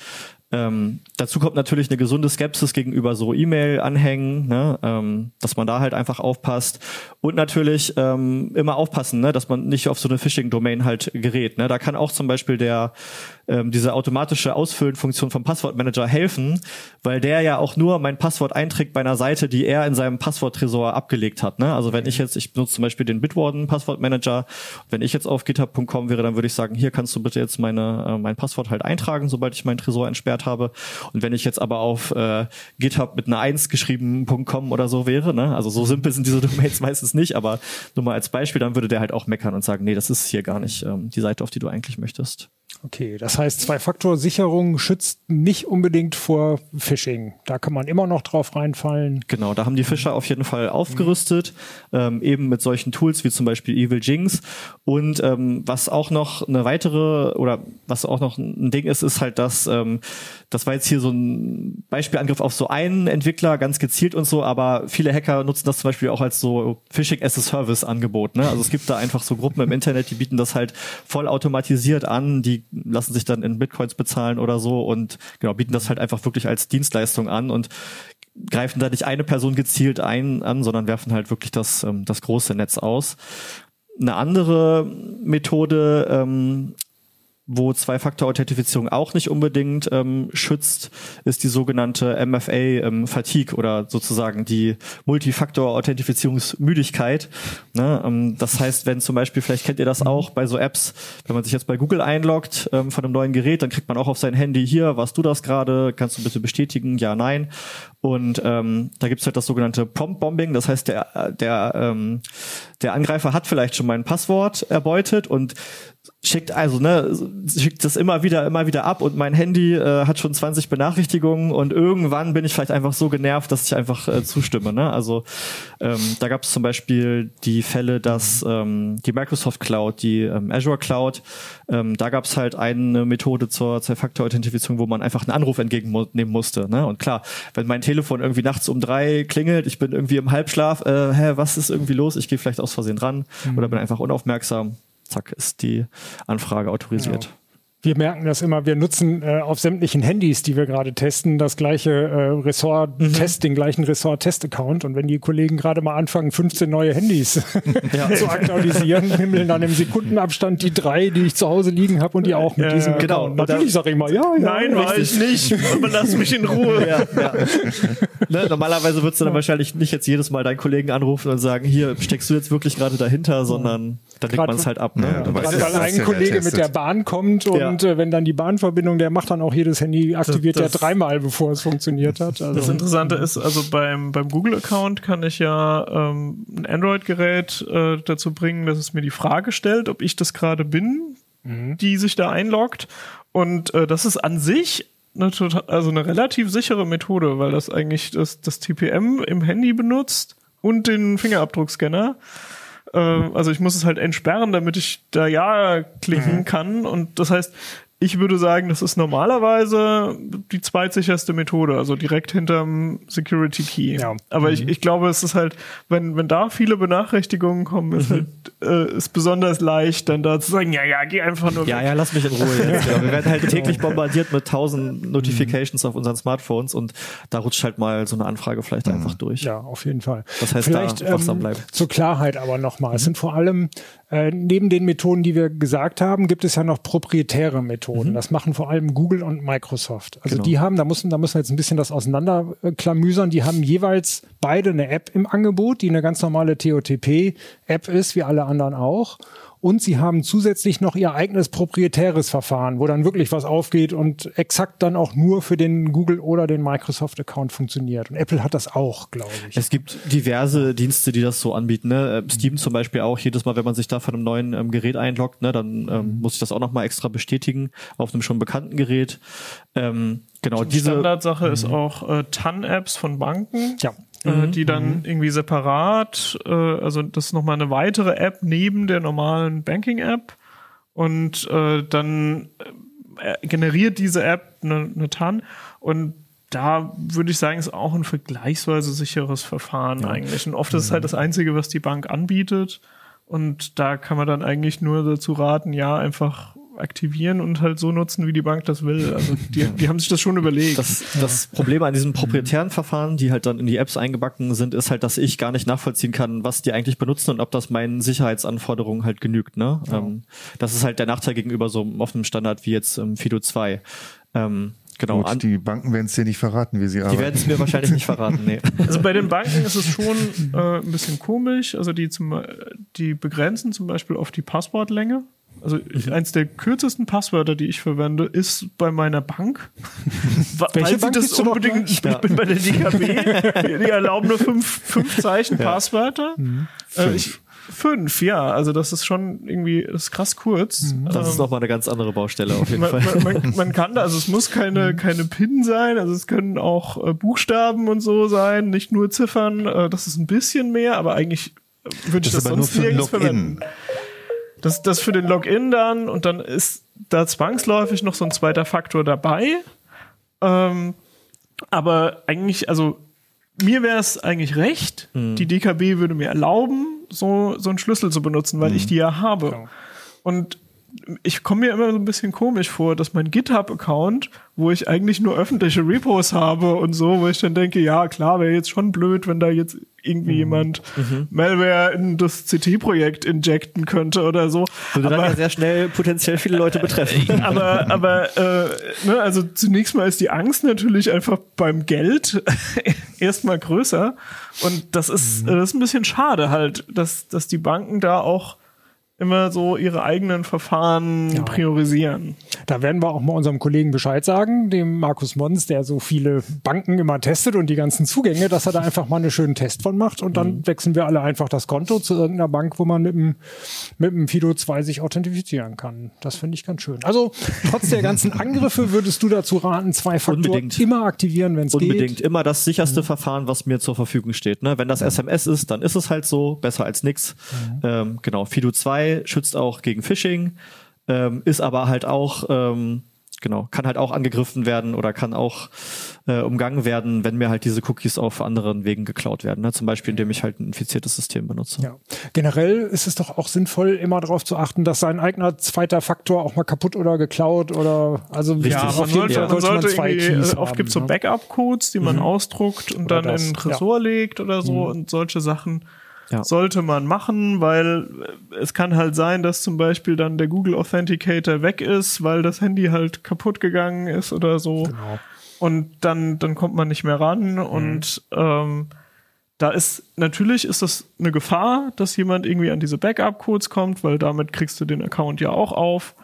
Ähm, dazu kommt natürlich eine gesunde Skepsis gegenüber so E-Mail-Anhängen, ne? ähm, dass man da halt einfach aufpasst. Und natürlich ähm, immer aufpassen, ne? dass man nicht auf so eine Phishing-Domain halt gerät. Ne? Da kann auch zum Beispiel der ähm, diese automatische Ausfüllen-Funktion vom Passwortmanager helfen, weil der ja auch nur mein Passwort einträgt bei einer Seite, die er in seinem Passworttresor abgelegt hat. Ne? Also wenn ich jetzt, ich benutze zum Beispiel den Bitwarden-Passwortmanager, wenn ich jetzt auf github.com wäre, dann würde ich sagen, hier kannst du bitte jetzt meine äh, mein Passwort halt eintragen, sobald ich meinen Tresor entsperrt habe. Und wenn ich jetzt aber auf äh, GitHub mit einer 1 geschrieben.com oder so wäre, ne? also so simpel sind diese Domains meistens nicht, aber nur mal als Beispiel, dann würde der halt auch meckern und sagen, nee, das ist hier gar nicht ähm, die Seite, auf die du eigentlich möchtest. Okay, das heißt, Zwei-Faktor-Sicherung schützt nicht unbedingt vor Phishing. Da kann man immer noch drauf reinfallen. Genau, da haben die Fischer auf jeden Fall aufgerüstet, ähm, eben mit solchen Tools wie zum Beispiel Evil Jinx. Und ähm, was auch noch eine weitere oder was auch noch ein Ding ist, ist halt, dass ähm, das war jetzt hier so ein Beispielangriff auf so einen Entwickler, ganz gezielt und so, aber viele Hacker nutzen das zum Beispiel auch als so Phishing as a Service Angebot. Ne? Also es gibt da einfach so Gruppen im Internet, die bieten das halt voll automatisiert an, die lassen sich dann in Bitcoins bezahlen oder so und genau bieten das halt einfach wirklich als Dienstleistung an und greifen da nicht eine Person gezielt ein an, sondern werfen halt wirklich das, ähm, das große Netz aus. Eine andere Methode, ähm, wo Zwei-Faktor-Authentifizierung auch nicht unbedingt ähm, schützt, ist die sogenannte MFA ähm, oder sozusagen die Multifaktor-Authentifizierungsmüdigkeit. Ne? Ähm, das heißt, wenn zum Beispiel, vielleicht kennt ihr das auch bei so Apps, wenn man sich jetzt bei Google einloggt ähm, von einem neuen Gerät, dann kriegt man auch auf sein Handy hier, warst du das gerade, kannst du bitte bestätigen, ja, nein. Und ähm, da gibt's halt das sogenannte Prompt-Bombing, das heißt, der, der, ähm, der Angreifer hat vielleicht schon mein Passwort erbeutet und schickt also ne schickt das immer wieder immer wieder ab und mein Handy äh, hat schon 20 Benachrichtigungen und irgendwann bin ich vielleicht einfach so genervt, dass ich einfach äh, zustimme. Ne? Also ähm, da gab es zum Beispiel die Fälle, dass ähm, die Microsoft Cloud, die ähm, Azure Cloud, ähm, da gab es halt eine Methode zur Zwei-Faktor-Authentifizierung, wo man einfach einen Anruf entgegennehmen musste. Ne? Und klar, wenn mein Telefon irgendwie nachts um drei klingelt, ich bin irgendwie im Halbschlaf, äh, hä, was ist irgendwie los? Ich gehe vielleicht aus Versehen ran oder bin einfach unaufmerksam zack, ist die Anfrage autorisiert. Wir merken das immer, wir nutzen äh, auf sämtlichen Handys, die wir gerade testen, das gleiche äh, Ressort-Test, den gleichen Ressort-Test-Account. Und wenn die Kollegen gerade mal anfangen, 15 neue Handys zu aktualisieren, himmeln dann im Sekundenabstand die drei, die ich zu Hause liegen habe und die auch mit Ja, diesem ja, genau. Account. Natürlich sage ich mal, ja, ja. Nein, war ich nicht. Aber lass mich in Ruhe. Ja, ja. ne, normalerweise würdest du dann wahrscheinlich nicht jetzt jedes Mal deinen Kollegen anrufen und sagen, hier steckst du jetzt wirklich gerade dahinter, sondern dann legt man es halt ab. Ne? Ja, Dann du weißt weil ein ja Kollege mit der Bahn kommt und Ja. Und äh, wenn dann die Bahnverbindung, der macht dann auch jedes Handy, aktiviert das- ja dreimal, bevor es funktioniert hat. Also, Das Interessante ist, also beim, beim Google-Account kann ich ja ähm, ein Android-Gerät äh, dazu bringen, dass es mir die Frage stellt, ob ich das gerade bin, die sich da einloggt. Und äh, das ist an sich eine, total, also eine relativ sichere Methode, weil das eigentlich das, das TPM im Handy benutzt und den Fingerabdruckscanner. Äh, also ich muss es halt entsperren, damit ich da ja klicken kann. Und das heißt, ich würde sagen, das ist normalerweise die zweitsicherste Methode, also direkt hinterm Security Key. Ja. Aber ich, ich glaube, es ist halt, wenn, wenn da viele Benachrichtigungen kommen, ist halt äh, ist besonders leicht, dann da zu sagen, ja, ja, geh einfach nur Ja, weg. ja, lass mich in Ruhe jetzt. Ja, wir werden halt täglich bombardiert mit tausend Notifications auf unseren Smartphones und da rutscht halt mal so eine Anfrage vielleicht einfach durch. Ja, auf jeden Fall. Das heißt, Vielleicht da wachsam ähm, bleiben. zur Klarheit aber nochmal. Es sind vor allem äh, neben den Methoden, die wir gesagt haben, gibt es ja noch proprietäre Methoden. Das machen vor allem Google und Microsoft. Also Genau. die haben, da müssen, da müssen wir jetzt ein bisschen das auseinanderklamüsern. Die haben jeweils beide eine App im Angebot, die eine ganz normale TOTP-App ist, wie alle anderen auch. Und sie haben zusätzlich noch ihr eigenes proprietäres Verfahren, wo dann wirklich was aufgeht und exakt dann auch nur für den Google oder den Microsoft-Account funktioniert. Und Apple hat das auch, glaube ich. Es gibt diverse Dienste, die das so anbieten. Ne? Äh, Steam zum Beispiel auch. Jedes Mal, wenn man sich da von einem neuen ähm, Gerät einloggt, ne, dann ähm, muss ich das auch nochmal extra bestätigen auf einem schon bekannten Gerät. Ähm, genau, diese Standardsache ist auch äh, TAN-Apps von Banken. Ja. Äh, die dann irgendwie separat, äh, also das ist nochmal eine weitere App neben der normalen Banking-App. Und äh, dann äh, generiert diese App eine, eine TAN. Und da würde ich sagen, ist auch ein vergleichsweise sicheres Verfahren eigentlich. Und oft ist es halt das Einzige, was die Bank anbietet. Und da kann man dann eigentlich nur dazu raten, ja, einfach aktivieren und halt so nutzen, wie die Bank das will. Also die, die haben sich das schon überlegt. Das, das Problem an diesen proprietären Verfahren, die halt dann in die Apps eingebacken sind, ist halt, dass ich gar nicht nachvollziehen kann, was die eigentlich benutzen und ob das meinen Sicherheitsanforderungen halt genügt. Ne? Ähm, das ist halt der Nachteil gegenüber so einem offenen Standard wie jetzt ähm, Fido 2. Ähm, genau. Gut, An, die die Banken werden es dir nicht verraten, wie sie arbeiten. werden es mir wahrscheinlich nicht verraten. Nee. Also bei den Banken ist es schon äh, ein bisschen komisch. Also die, zum, die begrenzen zum Beispiel auf die Passwortlänge. Also ich, eins der kürzesten Passwörter, die ich verwende, ist bei meiner Bank. Welche Bank das unbedingt, ich Ja. bin bei der DKB, die, erlauben nur fünf, fünf Zeichen Passwörter. Äh, ich, fünf, ja. Also das ist schon irgendwie, das ist krass kurz. Das ist Ähm, nochmal eine ganz andere Baustelle auf jeden man, Fall. man, man, kann da, also es muss keine, keine PIN sein, also es können auch äh, Buchstaben und so sein, nicht nur Ziffern. Äh, das ist ein bisschen mehr, aber eigentlich äh, würde ich Das das, ist nur sonst für nirgends Login. verwenden. Das, das für den Login dann und dann ist da zwangsläufig noch so ein zweiter Faktor dabei. Ähm, aber eigentlich, also mir wäre es eigentlich recht. Die DKB würde mir erlauben, so, so einen Schlüssel zu benutzen, weil ich die ja habe. Und ich komme mir immer so ein bisschen komisch vor, dass mein GitHub-Account, wo ich eigentlich nur öffentliche Repos habe und so, wo ich dann denke, ja klar, wäre jetzt schon blöd, wenn da jetzt irgendwie jemand Malware in das CT-Projekt injecten könnte oder so. Würde dann Aber- ja sehr schnell potenziell viele Leute betreffen. aber, aber äh, ne, also zunächst mal ist die Angst natürlich einfach beim Geld erstmal größer. Und das ist, äh, das ist ein bisschen schade halt, dass, dass die Banken da auch immer so ihre eigenen Verfahren priorisieren. Da werden wir auch mal unserem Kollegen Bescheid sagen, dem Markus Mons, der so viele Banken immer testet und die ganzen Zugänge, dass er da einfach mal einen schönen Test von macht und dann wechseln wir alle einfach das Konto zu irgendeiner Bank, wo man mit dem, mit dem Fido 2 sich authentifizieren kann. Das finde ich ganz schön. Also trotz der ganzen Angriffe würdest du dazu raten, zwei Faktoren Unbedingt. immer aktivieren, wenn es geht. Unbedingt immer das sicherste Verfahren, was mir zur Verfügung steht. Ne? Wenn das SMS ist, dann ist es halt so, besser als nix. Ähm, genau, Fido 2 schützt auch gegen Phishing, ähm, ist aber halt auch, ähm, genau, kann halt auch angegriffen werden oder kann auch äh, umgangen werden, wenn mir halt diese Cookies auf anderen Wegen geklaut werden. Ne? Zum Beispiel, indem ich halt ein infiziertes System benutze. Ja. Generell ist es doch auch sinnvoll, immer darauf zu achten, dass sein eigener zweiter Faktor auch mal kaputt oder geklaut oder also Richtig. Ja, auf man jeden sollte, Fall man sollte zwei irgendwie, Keys äh, oft haben, gibt es so ne? Backup-Codes, die man ausdruckt und Oder dann das, in einen Tresor legt oder so und solche Sachen Ja. sollte man machen, weil äh, es kann halt sein, dass zum Beispiel dann der Google Authenticator weg ist, weil das Handy halt kaputt gegangen ist oder so. Genau. Und dann, dann kommt man nicht mehr ran und ähm, da ist natürlich ist das eine Gefahr, dass jemand irgendwie an diese Backup-Codes kommt, weil damit kriegst du den Account ja auch auf.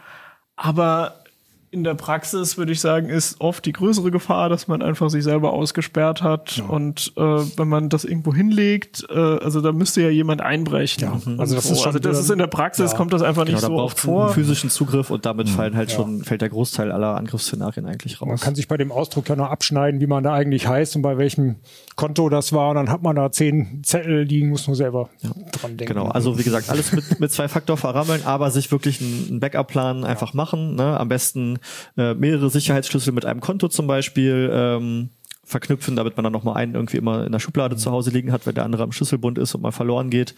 Aber in der Praxis würde ich sagen, ist oft die größere Gefahr, dass man einfach sich selber ausgesperrt hat Ja. und äh, wenn man das irgendwo hinlegt, äh, also da müsste ja jemand einbrechen. Ja, also das ist schon also das ist in der Praxis ja. kommt das einfach nicht Genau, da so braucht oft es vor. einen physischen Zugriff und damit fallen halt schon, fällt der Großteil aller Angriffsszenarien eigentlich raus. Man kann sich bei dem Ausdruck ja noch abschneiden, wie man da eigentlich heißt und bei welchem Konto das war. Und dann hat man da zehn Zettel liegen, muss nur selber dran denken. Genau, also wie gesagt, alles mit, mit Zwei-Faktor verrammeln, aber sich wirklich einen einen Backup-Plan einfach machen. Ne? Am besten äh, mehrere Sicherheitsschlüssel mit einem Konto zum Beispiel ähm, verknüpfen, damit man dann noch mal einen irgendwie immer in der Schublade zu Hause liegen hat, wenn der andere am Schlüsselbund ist und mal verloren geht.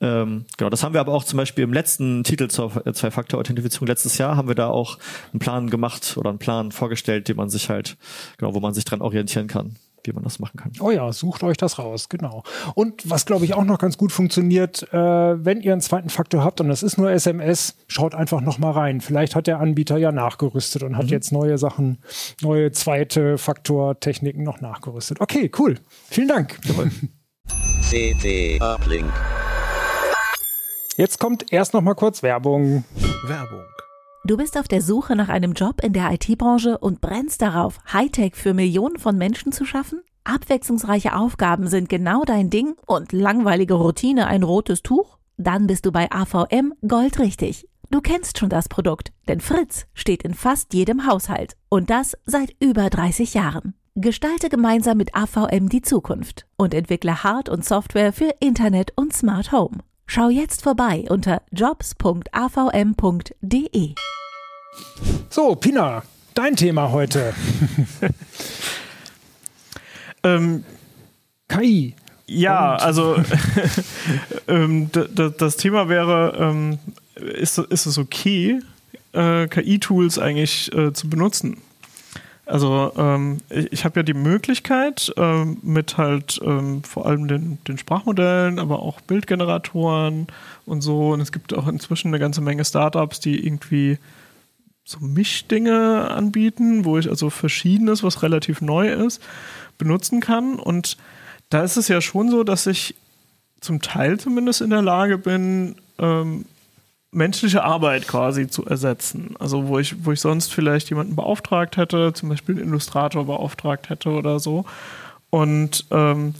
Ähm, genau, das haben wir aber auch zum Beispiel im letzten Titel zur äh, Zwei-Faktor-Authentifizierung letztes Jahr haben wir da auch einen Plan gemacht oder einen Plan vorgestellt, den man sich halt, genau, wo man sich dran orientieren kann, wie man das machen kann. Oh ja, sucht euch das raus, genau. Und was, glaube ich, auch noch ganz gut funktioniert, äh, wenn ihr einen zweiten Faktor habt und das ist nur SMS, schaut einfach noch mal rein. Vielleicht hat der Anbieter ja nachgerüstet und hat jetzt neue Sachen, neue zweite Faktortechniken noch nachgerüstet. Okay, cool. Vielen Dank. CT Uplink. Jetzt kommt erst noch mal kurz Werbung. Werbung. Du bist auf der Suche nach einem Job in der IT-Branche und brennst darauf, Hightech für Millionen von Menschen zu schaffen? Abwechslungsreiche Aufgaben sind genau dein Ding und langweilige Routine ein rotes Tuch? Dann bist du bei AVM goldrichtig. Du kennst schon das Produkt, denn Fritz steht in fast jedem Haushalt und das seit über 30 Jahren. Gestalte gemeinsam mit AVM die Zukunft und entwickle Hard- und Software für Internet und Smart Home. Schau jetzt vorbei unter jobs.avm.de. So, Pina, dein Thema heute. Ähm, KI. Ja, also ähm, das Thema wäre, ähm, ist, ist es okay, äh, KI-Tools eigentlich äh, zu benutzen? Also ähm, ich, ich habe ja die Möglichkeit, ähm, mit halt ähm, vor allem den, den Sprachmodellen, aber auch Bildgeneratoren und so, und es gibt auch inzwischen eine ganze Menge Startups, die irgendwie so Mischdinge anbieten, wo ich also verschiedenes, was relativ neu ist, benutzen kann. Und da ist es ja schon so, dass ich zum Teil zumindest in der Lage bin, ähm, menschliche Arbeit quasi zu ersetzen. Also wo ich, wo ich sonst vielleicht jemanden beauftragt hätte, zum Beispiel einen Illustrator beauftragt hätte oder so. Und ähm,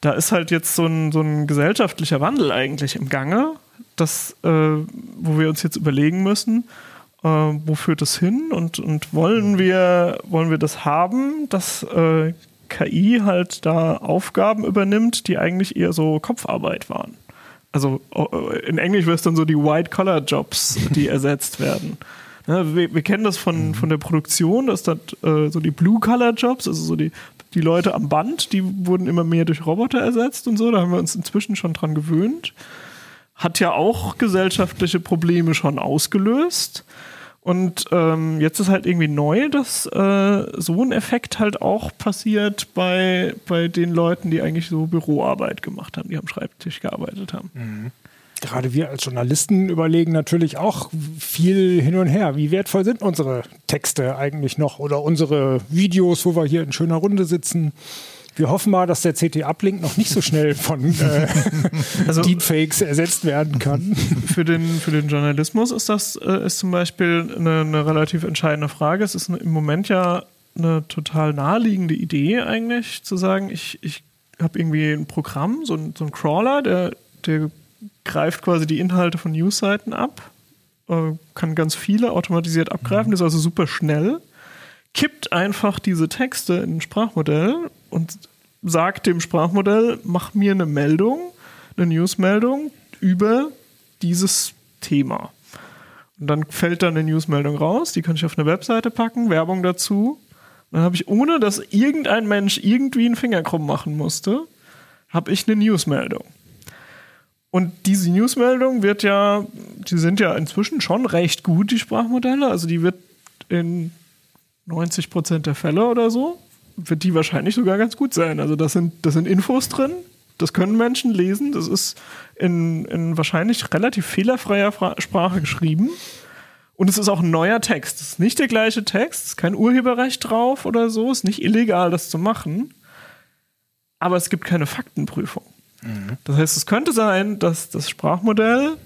da ist halt jetzt so ein, so ein gesellschaftlicher Wandel eigentlich im Gange, das, äh, wo wir uns jetzt überlegen müssen, äh, wo führt das hin und, und wollen, wir, wollen wir das haben, dass äh, KI halt da Aufgaben übernimmt, die eigentlich eher so Kopfarbeit waren. Also äh, in Englisch wäre es dann so die White-Collar-Jobs, die ersetzt werden. Ne, wir, wir kennen das von, von der Produktion, dass das äh, so die Blue-Collar-Jobs, also so die, die Leute am Band, die wurden immer mehr durch Roboter ersetzt und so. Da haben wir uns inzwischen schon dran gewöhnt. Hat ja auch gesellschaftliche Probleme schon ausgelöst. Und ähm, jetzt ist halt irgendwie neu, dass äh, so ein Effekt halt auch passiert bei, bei den Leuten, die eigentlich so Büroarbeit gemacht haben, die am Schreibtisch gearbeitet haben. Gerade wir als Journalisten überlegen natürlich auch viel hin und her. Wie wertvoll sind unsere Texte eigentlich noch oder unsere Videos, wo wir hier in schöner Runde sitzen? Wir hoffen mal, dass der CT-Uplink noch nicht so schnell von äh, Also- Deepfakes ersetzt werden kann. für den, für den Journalismus ist das äh, ist zum Beispiel eine, eine relativ entscheidende Frage. Es ist im Moment ja eine total naheliegende Idee eigentlich, zu sagen, ich, ich habe irgendwie ein Programm, so ein, so ein Crawler, der, der greift quasi die Inhalte von Newsseiten ab, äh, kann ganz viele automatisiert abgreifen, ist also super schnell, kippt einfach diese Texte in ein Sprachmodell und sagt dem Sprachmodell, mach mir eine Meldung, eine Newsmeldung über dieses Thema. Und dann fällt dann eine Newsmeldung raus, die kann ich auf eine Webseite packen, Werbung dazu. Und dann habe ich, ohne dass irgendein Mensch irgendwie einen Finger krumm machen musste, habe ich eine Newsmeldung. Und diese Newsmeldung wird ja, die sind ja inzwischen schon recht gut, die Sprachmodelle. Also die wird in 90 Prozent der Fälle oder so, wird die wahrscheinlich sogar ganz gut sein. Also das sind, das sind Infos drin, das können Menschen lesen, das ist in, in wahrscheinlich relativ fehlerfreier Fra Sprache geschrieben. Und es ist auch ein neuer Text. Es ist nicht der gleiche Text, es ist kein Urheberrecht drauf oder so, es ist nicht illegal, das zu machen. Aber es gibt keine Faktenprüfung. Das heißt, es könnte sein, dass das Sprachmodell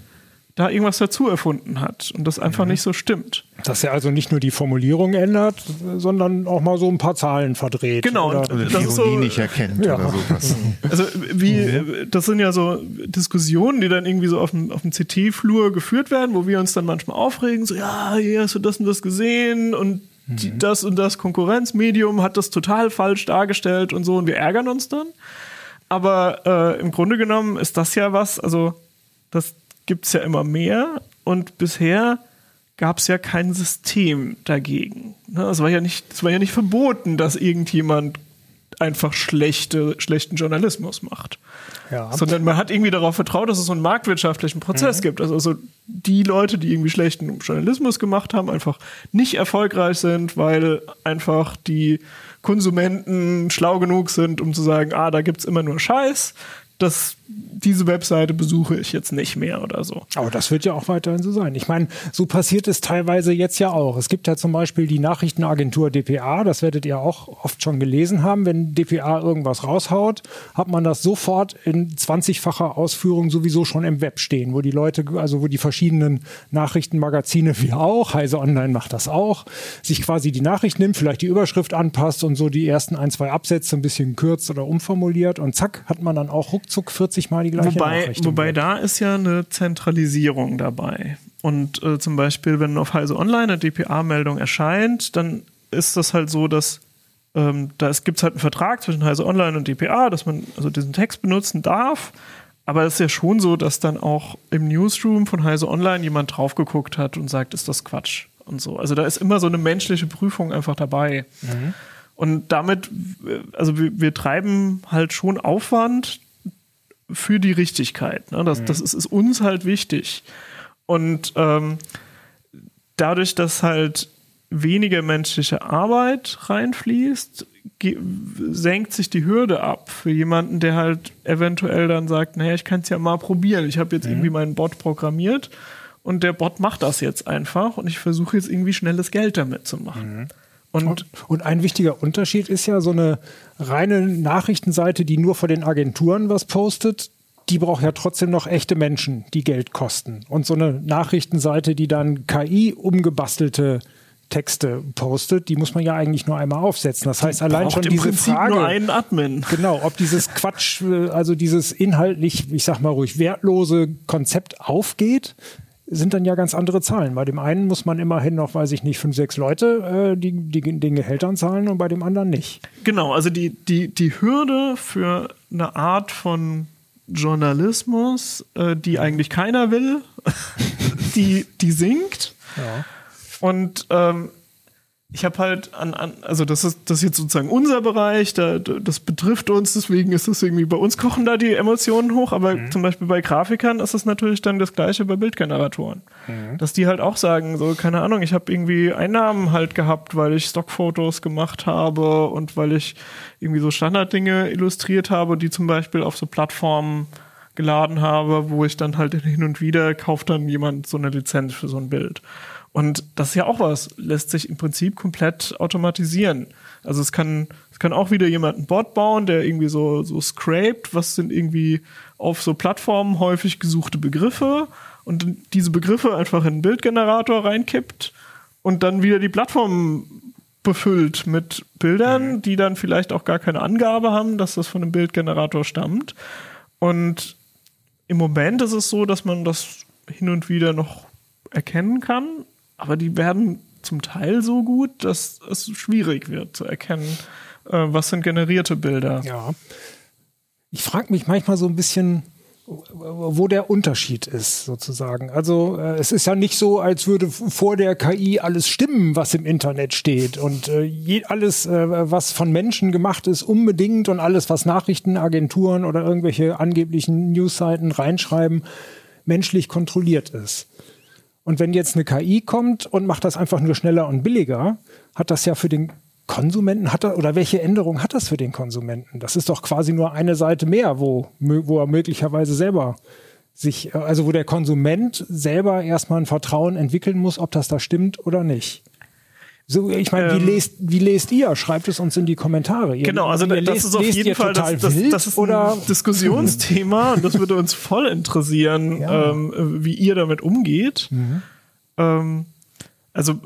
da irgendwas dazu erfunden hat und das einfach nicht so stimmt. Dass er also nicht nur die Formulierung ändert, sondern auch mal so ein paar Zahlen verdreht. Genau, Oder, und Oder das Ironie ist so- nicht erkennt Ja. oder sowas. Also wie, das sind ja so Diskussionen, die dann irgendwie so auf dem, auf dem CT-Flur geführt werden, wo wir uns dann manchmal aufregen, so ja, hier hast du das und das gesehen und die, das und das Konkurrenzmedium hat das total falsch dargestellt und so und wir ärgern uns dann. Aber äh, im Grunde genommen ist das ja was, also das gibt's ja immer mehr und bisher gab es ja kein System dagegen. Ne, Es war ja nicht, es war ja nicht verboten, dass irgendjemand einfach schlechte, schlechten Journalismus macht. Ja. Sondern man hat irgendwie darauf vertraut, dass es so einen marktwirtschaftlichen Prozess gibt. Also, also die Leute, die irgendwie schlechten Journalismus gemacht haben, einfach nicht erfolgreich sind, weil einfach die Konsumenten schlau genug sind, um zu sagen, ah, da gibt's immer nur Scheiß. Das, diese Webseite besuche ich jetzt nicht mehr oder so. Aber das wird ja auch weiterhin so sein. Ich meine, so passiert es teilweise jetzt ja auch. Es gibt ja zum Beispiel die Nachrichtenagentur dpa, das werdet ihr auch oft schon gelesen haben. Wenn dpa irgendwas raushaut, hat man das sofort in 20-facher Ausführung sowieso schon im Web stehen, wo die Leute, also wo die verschiedenen Nachrichtenmagazine, wie auch, Heise Online macht das auch, sich quasi die Nachricht nimmt, vielleicht die Überschrift anpasst und so die ersten ein, zwei Absätze ein bisschen kürzt oder umformuliert und zack, hat man dann auch ruckzuck 40 Mal die gleiche Wobei, Nachricht. wobei Web. da ist ja eine Zentralisierung dabei. Und äh, zum Beispiel, wenn auf Heise Online eine DPA-Meldung erscheint, dann ist das halt so, dass ähm, da gibt es halt einen Vertrag zwischen Heise Online und DPA, dass man also diesen Text benutzen darf. Aber es ist ja schon so, dass dann auch im Newsroom von Heise Online jemand drauf geguckt hat und sagt, ist das Quatsch und so. Also da ist immer so eine menschliche Prüfung einfach dabei. Und damit, äh, also wir, wir treiben halt schon Aufwand für die Richtigkeit. Ne? Das, das ist, ist uns halt wichtig. Und ähm, dadurch, dass halt weniger menschliche Arbeit reinfließt, senkt sich die Hürde ab für jemanden, der halt eventuell dann sagt, naja, ich kann es ja mal probieren. Ich habe jetzt irgendwie meinen Bot programmiert und der Bot macht das jetzt einfach und ich versuche jetzt irgendwie schnelles Geld damit zu machen. Und Und, und ein wichtiger Unterschied ist ja so eine reine Nachrichtenseite, die nur vor den Agenturen was postet. Die braucht ja trotzdem noch echte Menschen, die Geld kosten. Und so eine Nachrichtenseite, die dann KI umgebastelte Texte postet, die muss man ja eigentlich nur einmal aufsetzen. Das heißt, allein schon diese Prinzip Frage, nur einen Admin. genau, ob dieses Quatsch, äh, also dieses inhaltlich, ich sag mal ruhig, wertlose Konzept aufgeht, sind dann ja ganz andere Zahlen. Bei dem einen muss man immerhin noch, weiß ich nicht, fünf, sechs Leute äh, die, die den Gehältern zahlen und bei dem anderen nicht. Genau, also die, die, die Hürde für eine Art von Journalismus, äh, die eigentlich keiner will, die, die sinkt. Und ähm, ich habe halt an, an, also das ist das ist jetzt sozusagen unser Bereich, da, da- das betrifft uns, deswegen ist das irgendwie bei uns kochen da die Emotionen hoch, aber zum Beispiel bei Grafikern ist es natürlich dann das gleiche bei Bildgeneratoren. Dass die halt auch sagen, so, keine Ahnung, ich habe irgendwie Einnahmen halt gehabt, weil ich Stockfotos gemacht habe und weil ich irgendwie so Standarddinge illustriert habe, die zum Beispiel auf so Plattformen geladen habe, wo ich dann halt hin und wieder kauft dann jemand so eine Lizenz für so ein Bild. Und das ist ja auch was, lässt sich im Prinzip komplett automatisieren. Also es kann, es kann auch wieder jemand einen Bot bauen, der irgendwie so, so scraped, was sind irgendwie auf so Plattformen häufig gesuchte Begriffe und diese Begriffe einfach in einen Bildgenerator reinkippt und dann wieder die Plattform befüllt mit Bildern, die dann vielleicht auch gar keine Angabe haben, dass das von einem Bildgenerator stammt. Und im Moment ist es so, dass man das hin und wieder noch erkennen kann, aber die werden zum Teil so gut, dass es schwierig wird zu erkennen, äh, was sind generierte Bilder. Ja. Ich frage mich manchmal so ein bisschen, wo der Unterschied ist, sozusagen. Also äh, es ist ja nicht so, als würde vor der KI alles stimmen, was im Internet steht und äh, je, alles, äh, was von Menschen gemacht ist, unbedingt und alles, was Nachrichtenagenturen oder irgendwelche angeblichen Newsseiten reinschreiben, menschlich kontrolliert ist. Und wenn jetzt eine KI kommt und macht das einfach nur schneller und billiger, hat das ja für den Konsumenten, hat er, oder welche Änderung hat das für den Konsumenten? Das ist doch quasi nur eine Seite mehr, wo, wo er möglicherweise selber sich, äh, also wo der Konsument selber erstmal ein Vertrauen entwickeln muss, ob das da stimmt oder nicht. So, ich meine, wie, Ähm. lest, wie lest ihr? Schreibt es uns in die Kommentare. Ihr, Genau, also das lest- ist auf jeden Fall das, das, das ist oder ein Diskussionsthema und das würde uns voll interessieren, Ja. ähm, wie ihr damit umgeht. Ähm, also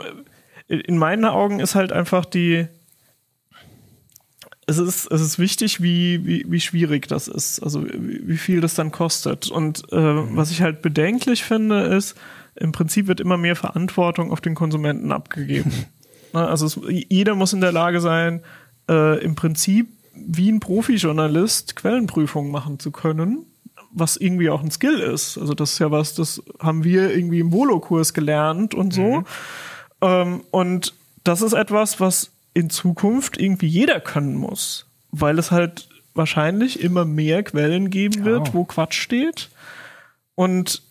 äh, in meinen Augen ist halt einfach die es ist, es ist wichtig, wie, wie, wie schwierig das ist, also wie, wie viel das dann kostet. Und äh, was ich halt bedenklich finde, ist, im Prinzip wird immer mehr Verantwortung auf den Konsumenten abgegeben. Na, also es, jeder muss in der Lage sein, äh, im Prinzip wie ein Profi-Journalist Quellenprüfungen machen zu können, was irgendwie auch ein Skill ist. Also das ist ja was, das haben wir irgendwie im Volo-Kurs gelernt und so. Ähm, und das ist etwas, was in Zukunft irgendwie jeder können muss, weil es halt wahrscheinlich immer mehr Quellen geben wird, Ja. wo Quatsch steht. Und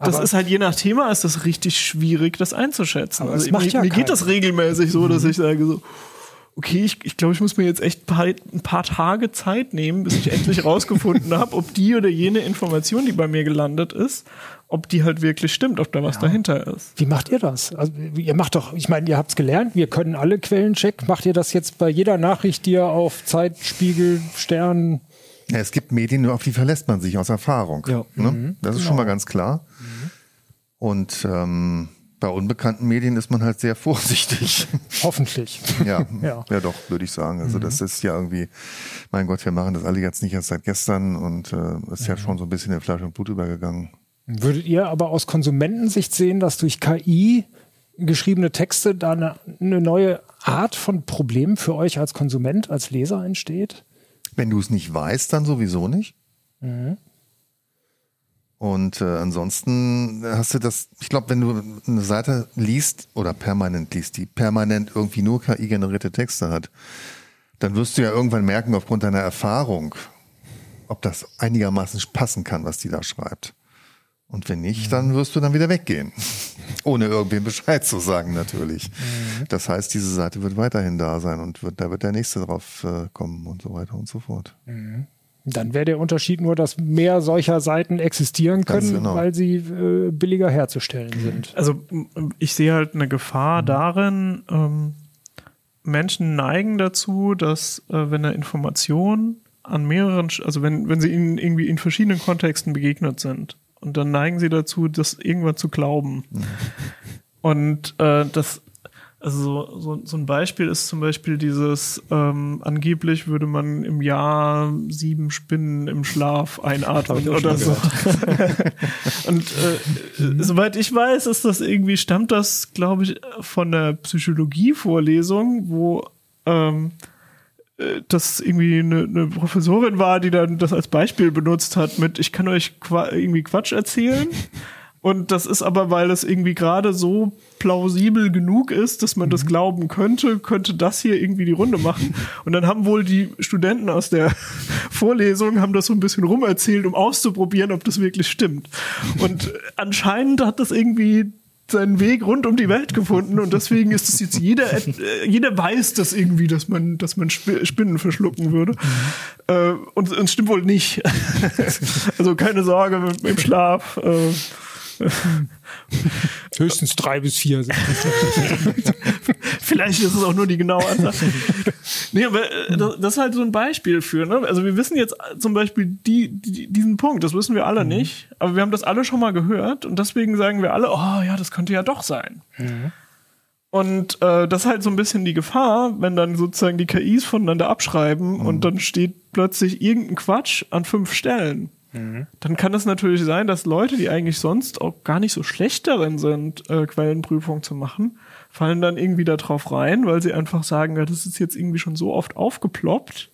das Aber- ist halt je nach Thema ist das richtig schwierig, das einzuschätzen. Aber Also mir, ja mir geht das regelmäßig so, dass ich sage so, okay, ich, ich glaube, ich muss mir jetzt echt ein paar, ein paar Tage Zeit nehmen, bis ich endlich rausgefunden habe, ob die oder jene Information, die bei mir gelandet ist, ob die halt wirklich stimmt, ob da was dahinter ist. Wie macht ihr das? Also, ihr macht doch, ich meine, ihr habt es gelernt, wir können alle Quellen checken. Macht ihr das jetzt bei jeder Nachricht, die ihr auf Zeit, Spiegel, Stern, Ja, es gibt Medien, auf die verlässt man sich aus Erfahrung. Ja. Ne? Das ist schon mal ganz klar. Und ähm, bei unbekannten Medien ist man halt sehr vorsichtig. hoffentlich. ja, Ja. ja. doch, würde ich sagen. Also das ist ja irgendwie, mein Gott, wir machen das alle jetzt nicht erst seit gestern und äh, ist ja schon so ein bisschen in Fleisch und Blut übergegangen. Würdet ihr aber aus Konsumentensicht sehen, dass durch KI geschriebene Texte da eine, eine neue Art von Problem für euch als Konsument, als Leser entsteht? Wenn du es nicht weißt, dann sowieso nicht. Und äh, ansonsten hast du das, ich glaube, wenn du eine Seite liest oder permanent liest, die permanent irgendwie nur KI-generierte Texte hat, dann wirst du ja irgendwann merken, aufgrund deiner Erfahrung, ob das einigermaßen passen kann, was die da schreibt. Und wenn nicht, dann wirst du dann wieder weggehen. Ohne irgendwem Bescheid zu sagen, natürlich. Das heißt, diese Seite wird weiterhin da sein und wird, da wird der nächste drauf äh, kommen und so weiter und so fort. Dann wäre der Unterschied nur, dass mehr solcher Seiten existieren können, genau. weil sie äh, billiger herzustellen sind. Also ich sehe halt eine Gefahr darin, ähm, Menschen neigen dazu, dass äh, wenn eine Information an mehreren, also wenn, wenn sie ihnen irgendwie in verschiedenen Kontexten begegnet sind und dann neigen sie dazu, das irgendwann zu glauben. Und äh, das, also so, so, so ein Beispiel ist zum Beispiel dieses, ähm, angeblich würde man im Jahr sieben Spinnen im Schlaf einatmen oder so. Und äh, soweit ich weiß, ist das irgendwie, stammt das, glaube ich, von der Psychologie-Vorlesung, wo ähm, äh, das irgendwie eine, eine Professorin war, die dann das als Beispiel benutzt hat mit, ich kann euch irgendwie Quatsch erzählen. Und das ist aber, weil es irgendwie gerade so plausibel genug ist, dass man das glauben könnte, könnte das hier irgendwie die Runde machen. Und dann haben wohl die Studenten aus der Vorlesung haben das so ein bisschen rumerzählt, um auszuprobieren, ob das wirklich stimmt. Und anscheinend hat das irgendwie seinen Weg rund um die Welt gefunden und deswegen ist es jetzt jeder äh, jeder weiß das irgendwie, dass man dass man Sp- Spinnen verschlucken würde äh, und es stimmt wohl nicht. also keine Sorge mit, im Schlaf. Höchstens drei bis vier. Vielleicht ist es auch nur die genaue Anzahl. nee, aber äh, das, das ist halt so ein Beispiel für, ne? Also wir wissen jetzt zum Beispiel die, die, diesen Punkt, das wissen wir alle nicht, aber wir haben das alle schon mal gehört und deswegen sagen wir alle, oh ja, das könnte ja doch sein. Und äh, das ist halt so ein bisschen die Gefahr, wenn dann sozusagen die KIs voneinander abschreiben und dann steht plötzlich irgendein Quatsch an fünf Stellen. Dann kann es natürlich sein, dass Leute, die eigentlich sonst auch gar nicht so schlecht darin sind, äh, Quellenprüfung zu machen, fallen dann irgendwie da drauf rein, weil sie einfach sagen, ja, das ist jetzt irgendwie schon so oft aufgeploppt.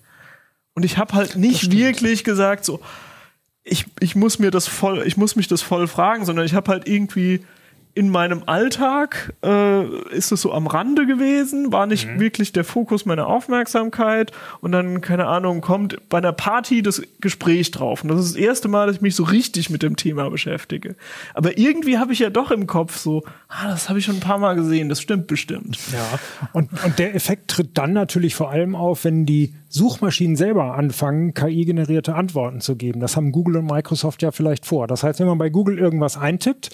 Und ich habe halt nicht wirklich gesagt, so, ich, ich muss mir das voll, ich muss mich das voll fragen, sondern ich habe halt irgendwie in meinem Alltag äh, ist es so am Rande gewesen, war nicht wirklich der Fokus meiner Aufmerksamkeit und dann, keine Ahnung, kommt bei einer Party das Gespräch drauf. Und das ist das erste Mal, dass ich mich so richtig mit dem Thema beschäftige. Aber irgendwie habe ich ja doch im Kopf so, ah, das habe ich schon ein paar Mal gesehen, das stimmt bestimmt. Ja. Und, und der Effekt tritt dann natürlich vor allem auf, wenn die Suchmaschinen selber anfangen, KI-generierte Antworten zu geben. Das haben Google und Microsoft ja vielleicht vor. Das heißt, wenn man bei Google irgendwas eintippt,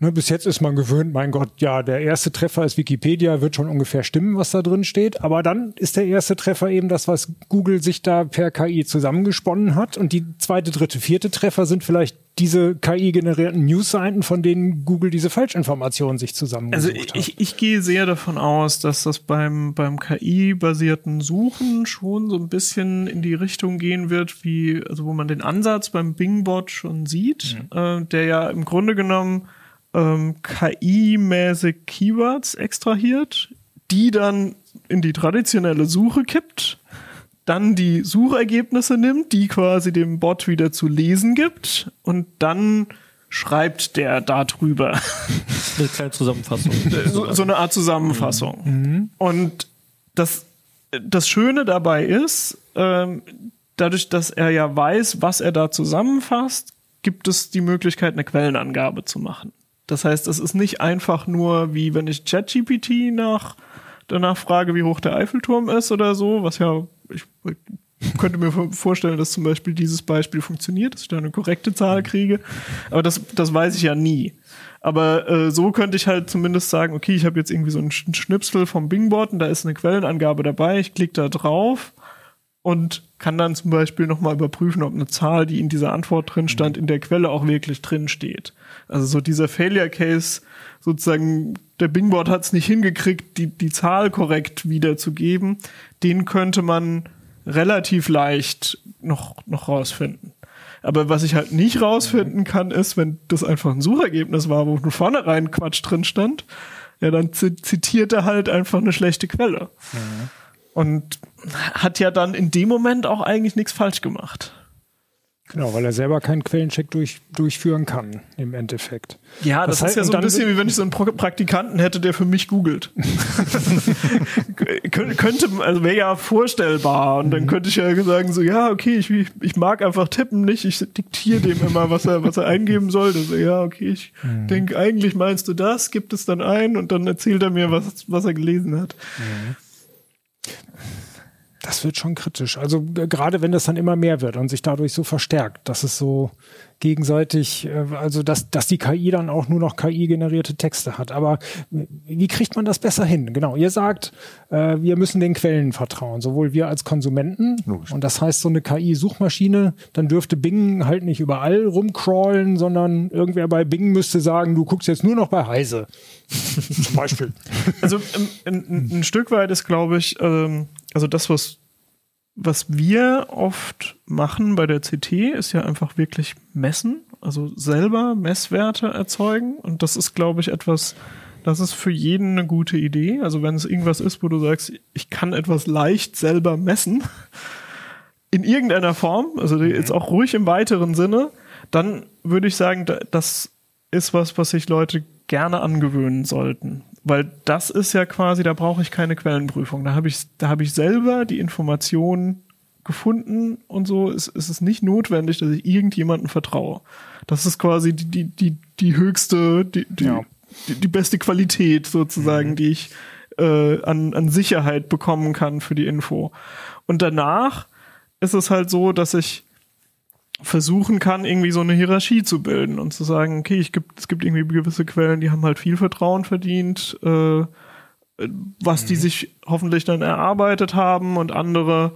Ne, bis jetzt ist man gewöhnt, mein Gott, ja, der erste Treffer ist Wikipedia, wird schon ungefähr stimmen, was da drin steht. Aber dann ist der erste Treffer eben das, was Google sich da per KI zusammengesponnen hat. Und die zweite, dritte, vierte Treffer sind vielleicht diese KI-generierten News-Seiten, von denen Google diese Falschinformationen sich zusammengesucht Also hat. ich, ich gehe sehr davon aus, dass das beim, beim KI-basierten Suchen schon so ein bisschen in die Richtung gehen wird, wie, also wo man den Ansatz beim Bingbot schon sieht, äh, der ja im Grunde genommen ähm, KI-mäßig Keywords extrahiert, die dann in die traditionelle Suche kippt, dann die Suchergebnisse nimmt, die quasi dem Bot wieder zu lesen gibt und dann schreibt der darüber. Eine kleine Zusammenfassung. so, so eine Art Zusammenfassung. Und das, das Schöne dabei ist, ähm, dadurch, dass er ja weiß, was er da zusammenfasst, gibt es die Möglichkeit, eine Quellenangabe zu machen. Das heißt, es ist nicht einfach nur, wie wenn ich ChatGPT nach danach frage, wie hoch der Eiffelturm ist oder so, was ja, ich könnte mir vorstellen, dass zum Beispiel dieses Beispiel funktioniert, dass ich da eine korrekte Zahl kriege. Aber das, das weiß ich ja nie. Aber äh, so könnte ich halt zumindest sagen, okay, ich habe jetzt irgendwie so einen Sch- Schnipsel vom Bingboard und da ist eine Quellenangabe dabei, ich klicke da drauf und kann dann zum Beispiel nochmal überprüfen, ob eine Zahl, die in dieser Antwort drin stand, in der Quelle auch wirklich drin steht. Also so dieser Failure Case, sozusagen, der Bingboard hat es nicht hingekriegt, die, die Zahl korrekt wiederzugeben, den könnte man relativ leicht noch, noch rausfinden. Aber was ich halt nicht rausfinden kann, ist, wenn das einfach ein Suchergebnis war, wo von vornherein Quatsch drin stand, ja, dann zi- zitiert er halt einfach eine schlechte Quelle. Und hat ja dann in dem Moment auch eigentlich nichts falsch gemacht. Genau, weil er selber keinen Quellencheck durch, durchführen kann, im Endeffekt. Ja, das, Das heißt, ist ja so ein bisschen wie wenn ich so einen Praktikanten hätte, der für mich googelt. Kön- könnte, also wäre ja vorstellbar. Und dann könnte ich ja sagen so, ja, okay, ich, ich mag einfach tippen nicht. Ich diktiere dem immer, was er, was er eingeben soll. Also, ja, okay, ich denke, eigentlich meinst du das, gibt es dann ein und dann erzählt er mir, was, was er gelesen hat. Das wird schon kritisch. Also äh, gerade wenn das dann immer mehr wird und sich dadurch so verstärkt, dass es so gegenseitig, äh, also dass, dass die KI dann auch nur noch KI-generierte Texte hat. Aber äh, wie kriegt man das besser hin? Genau, ihr sagt, äh, wir müssen den Quellen vertrauen, sowohl wir als Konsumenten. Logisch. Und das heißt, so eine KI-Suchmaschine, dann dürfte Bing halt nicht überall rumcrawlen, sondern irgendwer bei Bing müsste sagen, du guckst jetzt nur noch bei Heise. Zum Beispiel. Also ähm, ein, ein, ein Stück weit ist, glaube ich, ähm, also das, was, was wir oft machen bei der CT, ist ja einfach wirklich messen, also selber Messwerte erzeugen. Und das ist, glaube ich, etwas, das ist für jeden eine gute Idee. Also wenn es irgendwas ist, wo du sagst, ich kann etwas leicht selber messen, in irgendeiner Form, also jetzt auch ruhig im weiteren Sinne, dann würde ich sagen, da- das ist was, was sich Leute gerne angewöhnen sollten. Weil das ist ja quasi, da brauche ich keine Quellenprüfung. Da habe ich, da habe ich selber die Informationen gefunden und so. Es, es ist nicht notwendig, dass ich irgendjemandem vertraue. Das ist quasi die, die, die, die höchste, die, die, Ja. die, die beste Qualität sozusagen, die ich äh, an, an Sicherheit bekommen kann für die Info. Und danach ist es halt so, dass ich versuchen kann, irgendwie so eine Hierarchie zu bilden und zu sagen, okay, ich gibt, es gibt irgendwie gewisse Quellen, die haben halt viel Vertrauen verdient, äh, was die sich hoffentlich dann erarbeitet haben und andere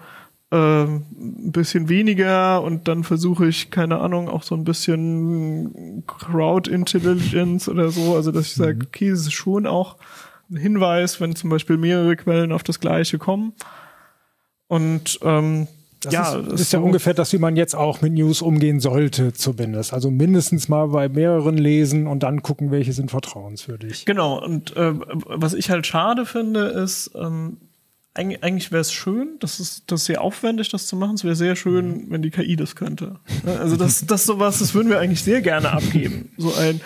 äh, ein bisschen weniger. Und dann versuche ich, keine Ahnung, auch so ein bisschen Crowd Intelligence oder so, also dass ich sage, okay, es ist schon auch ein Hinweis, wenn zum Beispiel mehrere Quellen auf das Gleiche kommen. Und ähm, Das ja, ist, das ist ja so- ungefähr das, wie man jetzt auch mit News umgehen sollte, zumindest. Also mindestens mal bei mehreren lesen und dann gucken, welche sind vertrauenswürdig. Genau, und äh, was ich halt schade finde, ist, ähm, eigentlich, eigentlich wäre es schön, das ist, das ist sehr aufwendig, das zu machen. Es wäre sehr schön, wenn die KI das könnte. Ne? Also das, das sowas, das würden wir eigentlich sehr gerne abgeben. So ein,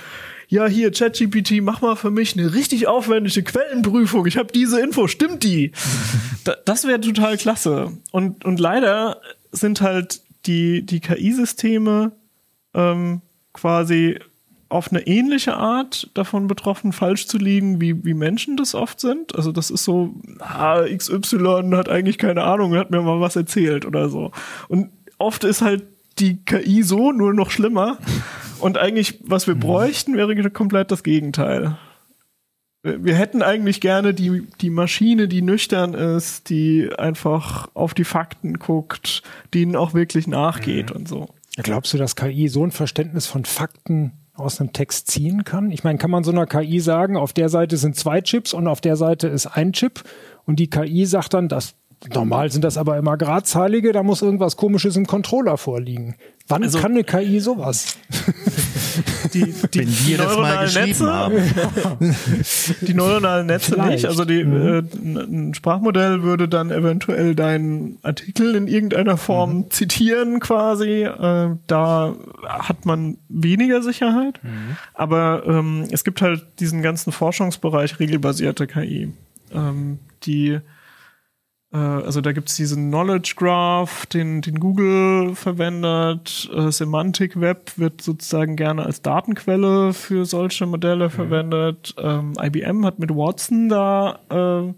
ja hier, ChatGPT, mach mal für mich eine richtig aufwendige Quellenprüfung. Ich habe diese Info, stimmt die? Da, das wäre total klasse. Und, und leider sind halt die, die KI-Systeme ähm, quasi auf eine ähnliche Art davon betroffen, falsch zu liegen, wie, wie Menschen das oft sind. Also das ist so, ah, XY hat eigentlich keine Ahnung, hat mir mal was erzählt oder so. Und oft ist halt die KI so nur noch schlimmer Und eigentlich, was wir bräuchten, wäre komplett das Gegenteil. Wir hätten eigentlich gerne die, die Maschine, die nüchtern ist, die einfach auf die Fakten guckt, denen auch wirklich nachgeht und so. Glaubst du, dass KI so ein Verständnis von Fakten aus einem Text ziehen kann? Ich meine, kann man so einer KI sagen, auf der Seite sind zwei Chips und auf der Seite ist ein Chip und die KI sagt dann, das normal sind das aber immer Gradzahlige, da muss irgendwas komisches im Controller vorliegen. Wann Also- kann eine KI sowas? Die, die Wenn wir das mal geschrieben Netze, haben. die neuronalen Netze Vielleicht. nicht. Also die, äh, ein Sprachmodell würde dann eventuell deinen Artikel in irgendeiner Form zitieren quasi. Äh, da hat man weniger Sicherheit. Aber ähm, es gibt halt diesen ganzen Forschungsbereich regelbasierte KI, ähm, die also da gibt's diesen Knowledge Graph, den, den Google verwendet. Äh, Semantic Web wird sozusagen gerne als Datenquelle für solche Modelle verwendet. Ähm, IBM hat mit Watson da, äh,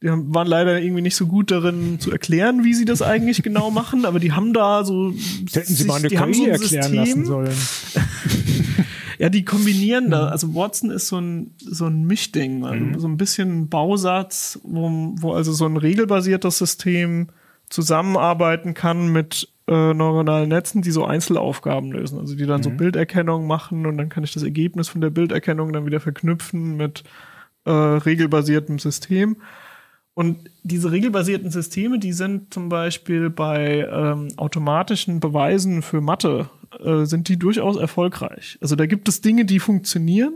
die haben- waren leider irgendwie nicht so gut darin zu erklären, wie sie das eigentlich genau machen, aber die haben da so. Hätten sie mal eine KI so ein erklären lassen sollen. ja, die kombinieren da. Also Watson ist so ein, so ein Mischding, also so ein bisschen ein Bausatz, wo, wo also so ein regelbasiertes System zusammenarbeiten kann mit äh, neuronalen Netzen, die so Einzelaufgaben lösen. Also die dann so Bilderkennung machen und dann kann ich das Ergebnis von der Bilderkennung dann wieder verknüpfen mit äh, regelbasiertem System. Und diese regelbasierten Systeme, die sind zum Beispiel bei ähm, automatischen Beweisen für Mathe, äh, sind die durchaus erfolgreich. Also da gibt es Dinge, die funktionieren.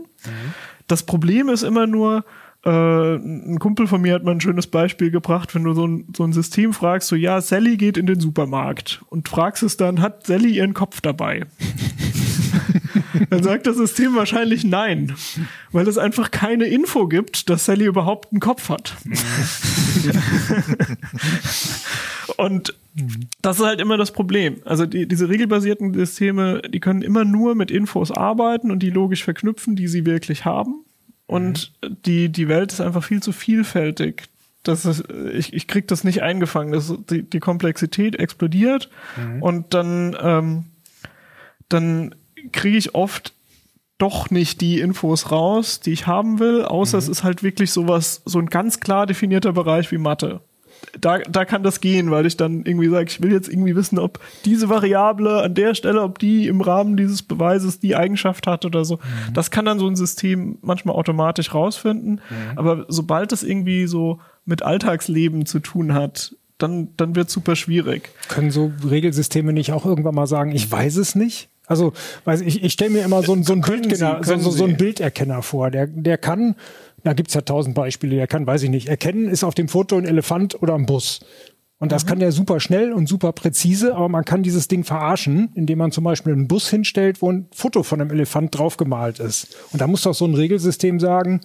Das Problem ist immer nur, äh, ein Kumpel von mir hat mal ein schönes Beispiel gebracht, wenn du so ein, so ein System fragst, so ja, Sally geht in den Supermarkt und fragst es dann, hat Sally ihren Kopf dabei? Dann sagt das System wahrscheinlich nein, weil es einfach keine Info gibt, dass Sally überhaupt einen Kopf hat. Und das ist halt immer das Problem. Also die, diese regelbasierten Systeme, die können immer nur mit Infos arbeiten und die logisch verknüpfen, die sie wirklich haben. Und die, die Welt ist einfach viel zu vielfältig. Das ist, ich, ich krieg das nicht eingefangen. Das, die, die Komplexität explodiert und dann, ähm, dann kriege ich oft doch nicht die Infos raus, die ich haben will, außer es ist halt wirklich sowas, so ein ganz klar definierter Bereich wie Mathe. Da, da kann das gehen, weil ich dann irgendwie sage, ich will jetzt irgendwie wissen, ob diese Variable an der Stelle, ob die im Rahmen dieses Beweises die Eigenschaft hat oder so. Das kann dann so ein System manchmal automatisch rausfinden. Aber sobald es irgendwie so mit Alltagsleben zu tun hat, dann, dann wird super schwierig. Können so Regelsysteme nicht auch irgendwann mal sagen, ich weiß es nicht? Also, weiß ich, ich stelle mir immer so, ein- so, ein Können Bildgenner, Sie, so, so, einen Bilderkenner vor. Der, der kann, da gibt's ja tausend Beispiele, der kann, weiß ich nicht, erkennen, ist auf dem Foto ein Elefant oder ein Bus. Und das kann der super schnell und super präzise, aber man kann dieses Ding verarschen, indem man zum Beispiel einen Bus hinstellt, wo ein Foto von einem Elefant draufgemalt ist. Und da muss doch so ein Regelsystem sagen,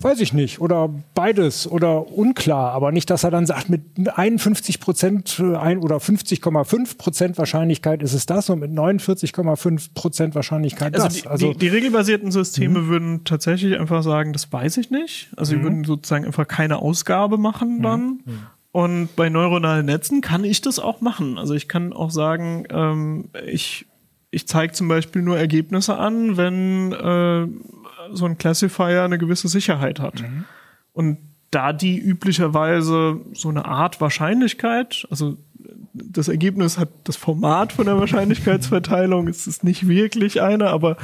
Weiß ich nicht. Oder beides oder unklar. Aber nicht, dass er dann sagt, mit 51 Prozent ein oder 50,5 Prozent Wahrscheinlichkeit ist es das und mit 49,5 Prozent Wahrscheinlichkeit Also, das. die, Also die, die regelbasierten Systeme würden tatsächlich einfach sagen, das weiß ich nicht. Also die würden sozusagen einfach keine Ausgabe machen dann. Und bei neuronalen Netzen kann ich das auch machen. Also ich kann auch sagen, ähm, ich, ich zeige zum Beispiel nur Ergebnisse an, wenn äh, so ein Classifier eine gewisse Sicherheit hat. Und da die üblicherweise so eine Art Wahrscheinlichkeit, also das Ergebnis hat das Format von der Wahrscheinlichkeitsverteilung, es ist nicht wirklich eine, aber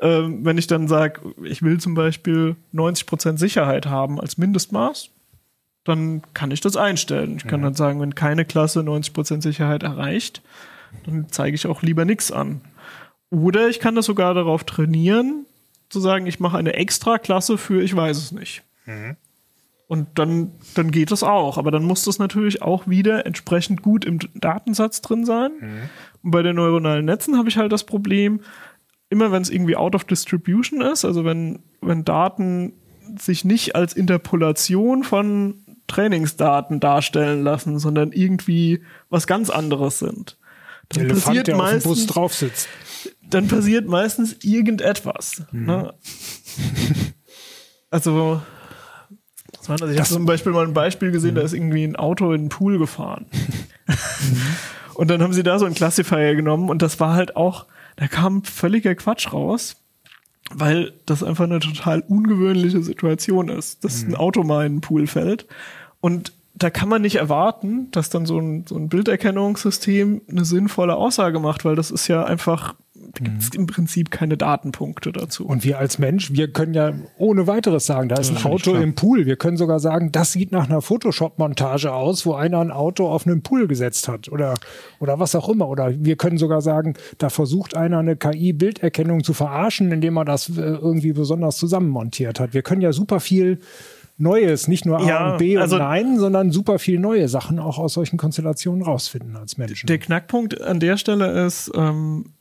ähm, wenn ich dann sage, ich will zum Beispiel 90% Sicherheit haben als Mindestmaß, dann kann ich das einstellen. Ich kann dann sagen, wenn keine Klasse 90% Sicherheit erreicht, dann zeige ich auch lieber nichts an. Oder ich kann das sogar darauf trainieren, zu sagen, ich mache eine extra Klasse für ich weiß es nicht. Und dann, dann geht das auch. Aber dann muss das natürlich auch wieder entsprechend gut im Datensatz drin sein. Und bei den neuronalen Netzen habe ich halt das Problem, immer wenn es irgendwie out of distribution ist, also wenn, wenn Daten sich nicht als Interpolation von Trainingsdaten darstellen lassen, sondern irgendwie was ganz anderes sind. Dann Elefant, passiert, der auf dem Bus meistens, drauf sitzt. Dann passiert meistens irgendetwas. Ne? Also, was war das? ich habe zum Beispiel mal ein Beispiel gesehen, da ist irgendwie ein Auto in den Pool gefahren. und dann haben sie da so einen Classifier genommen und das war halt auch, da kam völliger Quatsch raus, weil das einfach eine total ungewöhnliche Situation ist, dass ein Auto mal in den Pool fällt. Und da kann man nicht erwarten, dass dann so ein, so ein Bilderkennungssystem eine sinnvolle Aussage macht, weil das ist ja einfach, gibt es im Prinzip keine Datenpunkte dazu. Und wir als Mensch, wir können ja ohne weiteres sagen, da ist ein Auto im Pool. Wir können sogar sagen, das sieht nach einer Photoshop-Montage aus, wo einer ein Auto auf einen Pool gesetzt hat oder, oder was auch immer. Oder wir können sogar sagen, da versucht einer eine KI-Bilderkennung zu verarschen, indem er das äh, irgendwie besonders zusammenmontiert hat. Wir können ja super viel Neues, nicht nur A Ja, und B also- und Nein, sondern super viel neue Sachen auch aus solchen Konstellationen rausfinden als Menschen. Der Knackpunkt an der Stelle ist, ähm, äh,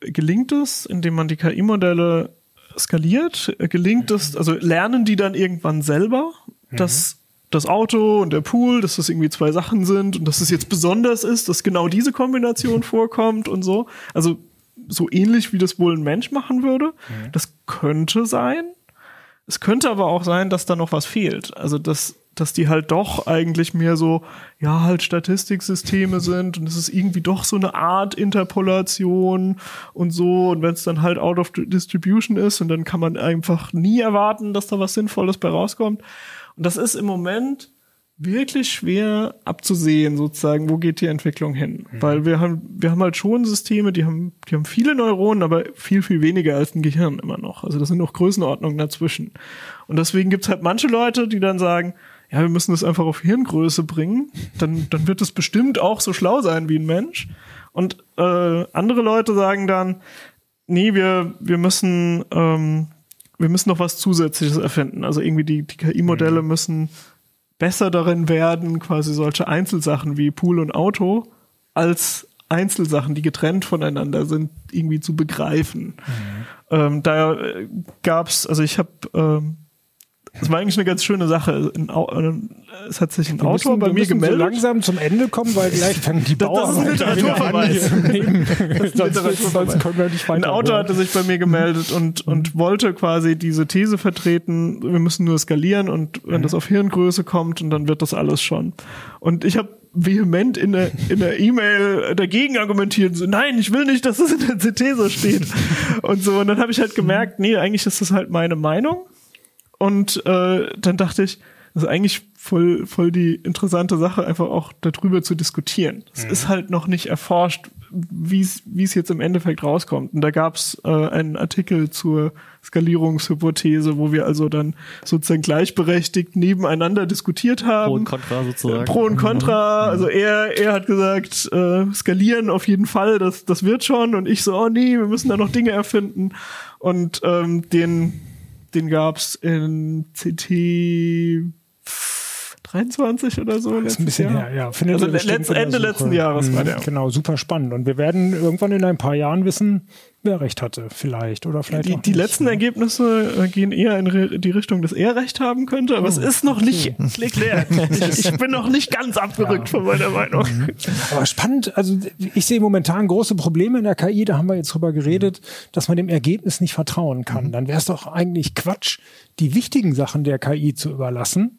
gelingt es, indem man die KI-Modelle skaliert, äh, gelingt es, also lernen die dann irgendwann selber, dass das Auto und der Pool, dass das irgendwie zwei Sachen sind und dass es jetzt besonders ist, dass genau diese Kombination vorkommt und so. Also so ähnlich wie das wohl ein Mensch machen würde. Das könnte sein. Es könnte aber auch sein, dass da noch was fehlt. Also, dass, dass die halt doch eigentlich mehr so, ja, halt Statistiksysteme sind und es ist irgendwie doch so eine Art Interpolation und so. Und wenn es dann halt out of distribution ist und dann kann man einfach nie erwarten, dass da was Sinnvolles bei rauskommt. Und das ist im Moment wirklich schwer abzusehen, sozusagen, wo geht die Entwicklung hin? Weil wir haben, wir haben halt schon Systeme, die haben, die haben viele Neuronen, aber viel, viel weniger als ein Gehirn immer noch. Also das sind noch Größenordnungen dazwischen. Und deswegen gibt's halt manche Leute, die dann sagen, ja, wir müssen das einfach auf Hirngröße bringen, dann, dann wird es bestimmt auch so schlau sein wie ein Mensch. Und äh, andere Leute sagen dann, nee, wir, wir müssen, ähm, wir müssen noch was Zusätzliches erfinden. Also irgendwie die, die KI-Modelle müssen besser darin werden, quasi solche Einzelsachen wie Pool und Auto als Einzelsachen, die getrennt voneinander sind, irgendwie zu begreifen. Ähm, da äh, gab's, also ich habe, ähm, es war eigentlich eine ganz schöne Sache. Äh, es hat sich ein Wir Autor müssen- bei mir gemeldet. So langsam zum Ende kommen, weil gleich fangen die Das- das ist. Literaturverweis. hier Neben. sonst, Literaturverweis. sonst können wir nicht Ein. Autor hatte sich bei mir gemeldet und, und wollte quasi diese These vertreten, wir müssen nur skalieren und wenn das auf Hirngröße kommt und dann wird das alles schon. Und ich habe vehement in der in der E-Mail dagegen argumentiert, so nein, ich will nicht, dass es in der CT so steht und so und dann habe ich halt gemerkt, nee, eigentlich ist das halt meine Meinung und äh, dann dachte ich, das ist eigentlich voll, voll die interessante Sache, einfach auch darüber zu diskutieren. Es ist halt noch nicht erforscht, wie es wie es jetzt im Endeffekt rauskommt. Und da gab es äh, einen Artikel zur Skalierungshypothese, wo wir also dann sozusagen gleichberechtigt nebeneinander diskutiert haben. Pro und Contra sozusagen. Pro und Contra. Also er, er hat gesagt, äh, skalieren auf jeden Fall, das, das wird schon. Und ich so, oh nee, wir müssen da noch Dinge erfinden. Und ähm, den, den gab's in CT 23 oder so. Das ist ein bisschen her, ja. Findet Also letzt, Ende letzten Jahres war Mhm, der. Genau, super spannend. Und wir werden irgendwann in ein paar Jahren wissen, wer recht hatte, vielleicht oder vielleicht Die, auch die letzten Ergebnisse äh, gehen eher in die Richtung, dass er recht haben könnte, aber Oh, es ist noch nicht geklärt. Ich, ich bin noch nicht ganz abgerückt von meiner Meinung. Aber spannend, also ich sehe momentan große Probleme in der KI, da haben wir jetzt drüber geredet, dass man dem Ergebnis nicht vertrauen kann. Dann wäre es doch eigentlich Quatsch, die wichtigen Sachen der KI zu überlassen.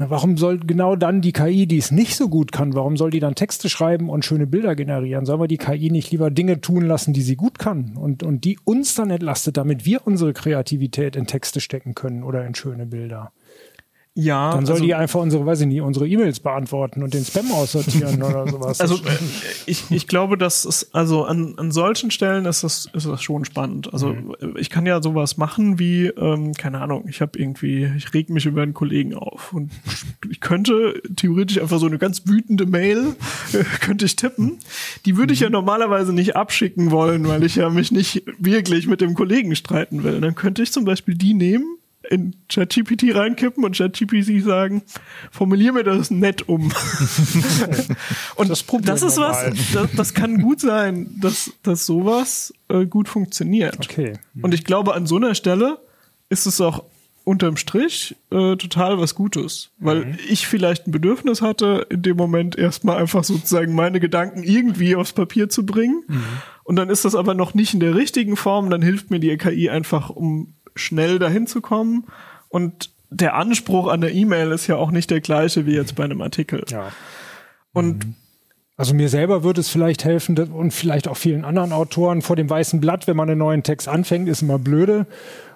Na, warum soll genau dann die KI, die es nicht so gut kann, warum soll die dann Texte schreiben und schöne Bilder generieren? Sollen wir die KI nicht lieber Dinge tun lassen, die sie gut kann und, und die uns dann entlastet, damit wir unsere Kreativität in Texte stecken können oder in schöne Bilder? Ja, Dann soll also- die einfach unsere, weiß ich nicht, unsere E-Mails beantworten und den Spam aussortieren oder sowas. Also äh, ich, ich glaube, dass es also an, an solchen Stellen ist das ist das schon spannend. Also äh, ich kann ja sowas machen wie ähm, keine Ahnung. Ich habe irgendwie ich reg mich über einen Kollegen auf und ich könnte theoretisch einfach so eine ganz wütende Mail äh, könnte ich tippen. Die würde ich ja normalerweise nicht abschicken wollen, weil ich ja mich nicht wirklich mit dem Kollegen streiten will. Dann könnte ich zum Beispiel die nehmen in ChatGPT reinkippen und ChatGPT sagen, formulier mir das nett um. und Das das, ist was, das, das kann gut sein, dass, dass sowas äh, gut funktioniert. Okay. Und ich glaube, an so einer Stelle ist es auch unterm Strich äh, total was Gutes, weil Mhm. ich vielleicht ein Bedürfnis hatte, in dem Moment erstmal einfach sozusagen meine Gedanken irgendwie aufs Papier zu bringen. Mhm. Und dann ist das aber noch nicht in der richtigen Form, dann hilft mir die KI einfach, um schnell dahin zu kommen. Und der Anspruch an der E-Mail ist ja auch nicht der gleiche wie jetzt bei einem Artikel. Ja. Und Also mir selber würde es vielleicht helfen und vielleicht auch vielen anderen Autoren vor dem weißen Blatt, wenn man einen neuen Text anfängt, ist immer blöde.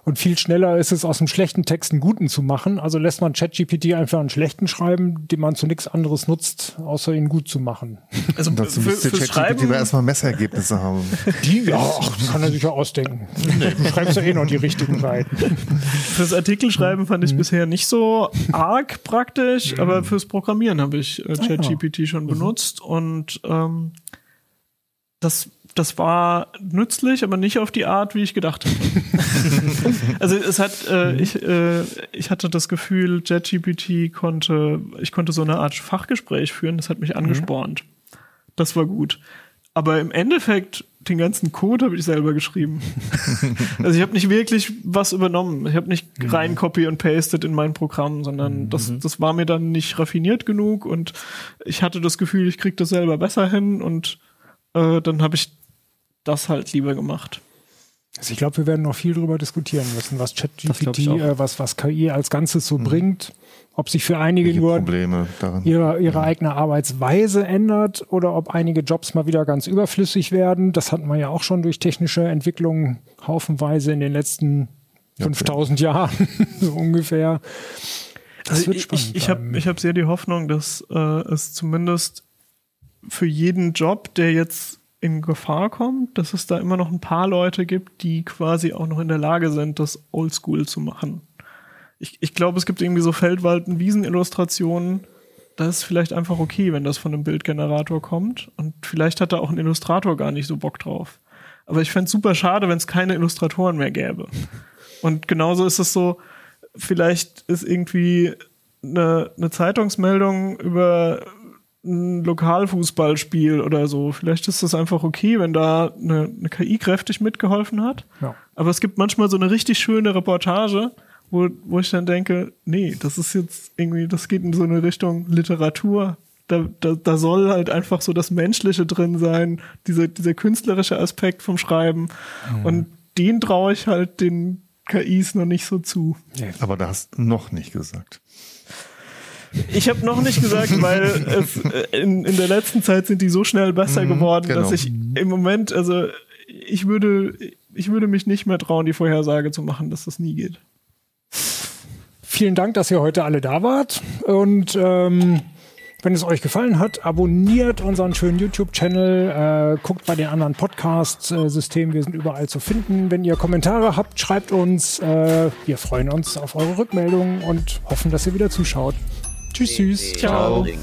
Und viel schneller ist es, aus einem schlechten Text einen guten zu machen. Also lässt man ChatGPT einfach einen schlechten schreiben, den man zu nichts anderes nutzt, außer ihn gut zu machen. Also Dazu für, müsste ChatGPT erstmal Messergebnisse haben. Die, ja, ach, das kann er sich ja ausdenken. Du schreibst ja eh noch die richtigen Seiten. fürs Artikelschreiben fand ich bisher nicht so arg praktisch, aber fürs Programmieren habe ich äh, ChatGPT schon benutzt und ähm, das, das war nützlich, aber nicht auf die Art, wie ich gedacht hätte. also es hat, äh, ich, äh, ich hatte das Gefühl, ChatGPT konnte, ich konnte so eine Art Fachgespräch führen, das hat mich angespornt. Das war gut. Aber im Endeffekt, den ganzen Code habe ich selber geschrieben. also ich habe nicht wirklich was übernommen. Ich habe nicht rein copy und pasted in mein Programm, sondern das, das war mir dann nicht raffiniert genug und ich hatte das Gefühl, ich krieg das selber besser hin und äh, dann habe ich das halt lieber gemacht. Also ich glaube, wir werden noch viel darüber diskutieren müssen, was ChatGPT, äh, was, was KI als Ganzes so bringt. Ob sich für einige Welche nur Probleme daran? ihre, ihre eigene Arbeitsweise ändert oder ob einige Jobs mal wieder ganz überflüssig werden. Das hatten wir ja auch schon durch technische Entwicklungen haufenweise in den letzten 5000 Jahren, so ungefähr. Das Also wird ich, spannend ich, ich habe ich hab sehr die Hoffnung, dass äh, es zumindest für jeden Job, der jetzt in Gefahr kommt, dass es da immer noch ein paar Leute gibt, die quasi auch noch in der Lage sind, das Oldschool zu machen. Ich, ich glaube, es gibt irgendwie so Feldwalden, Wiesenillustrationen. Da ist vielleicht einfach okay, wenn das von einem Bildgenerator kommt. Und vielleicht hat da auch ein Illustrator gar nicht so Bock drauf. Aber ich fänd's super schade, wenn es keine Illustratoren mehr gäbe. Und genauso ist es so, vielleicht ist irgendwie eine, eine Zeitungsmeldung über ein Lokalfußballspiel oder so. Vielleicht ist das einfach okay, wenn da eine, eine KI kräftig mitgeholfen hat. Ja. Aber es gibt manchmal so eine richtig schöne Reportage, wo, wo ich dann denke, nee, das ist jetzt irgendwie, das geht in so eine Richtung Literatur. Da, da, da soll halt einfach so das Menschliche drin sein, dieser, dieser künstlerische Aspekt vom Schreiben. Und den traue ich halt den KIs noch nicht so zu. Aber da hast du noch nicht gesagt. Ich habe noch nicht gesagt, weil es, äh, in, in der letzten Zeit sind die so schnell besser geworden, genau. dass ich im Moment, also ich würde, ich würde mich nicht mehr trauen, die Vorhersage zu machen, dass das nie geht. Vielen Dank, dass ihr heute alle da wart. Und ähm, wenn es euch gefallen hat, abonniert unseren schönen YouTube-Channel, äh, guckt bei den anderen Podcast-Systemen, wir sind überall zu finden. Wenn ihr Kommentare habt, schreibt uns. Äh, wir freuen uns auf eure Rückmeldungen und hoffen, dass ihr wieder zuschaut. Tschüss, tschüss. Ciao. Uplink.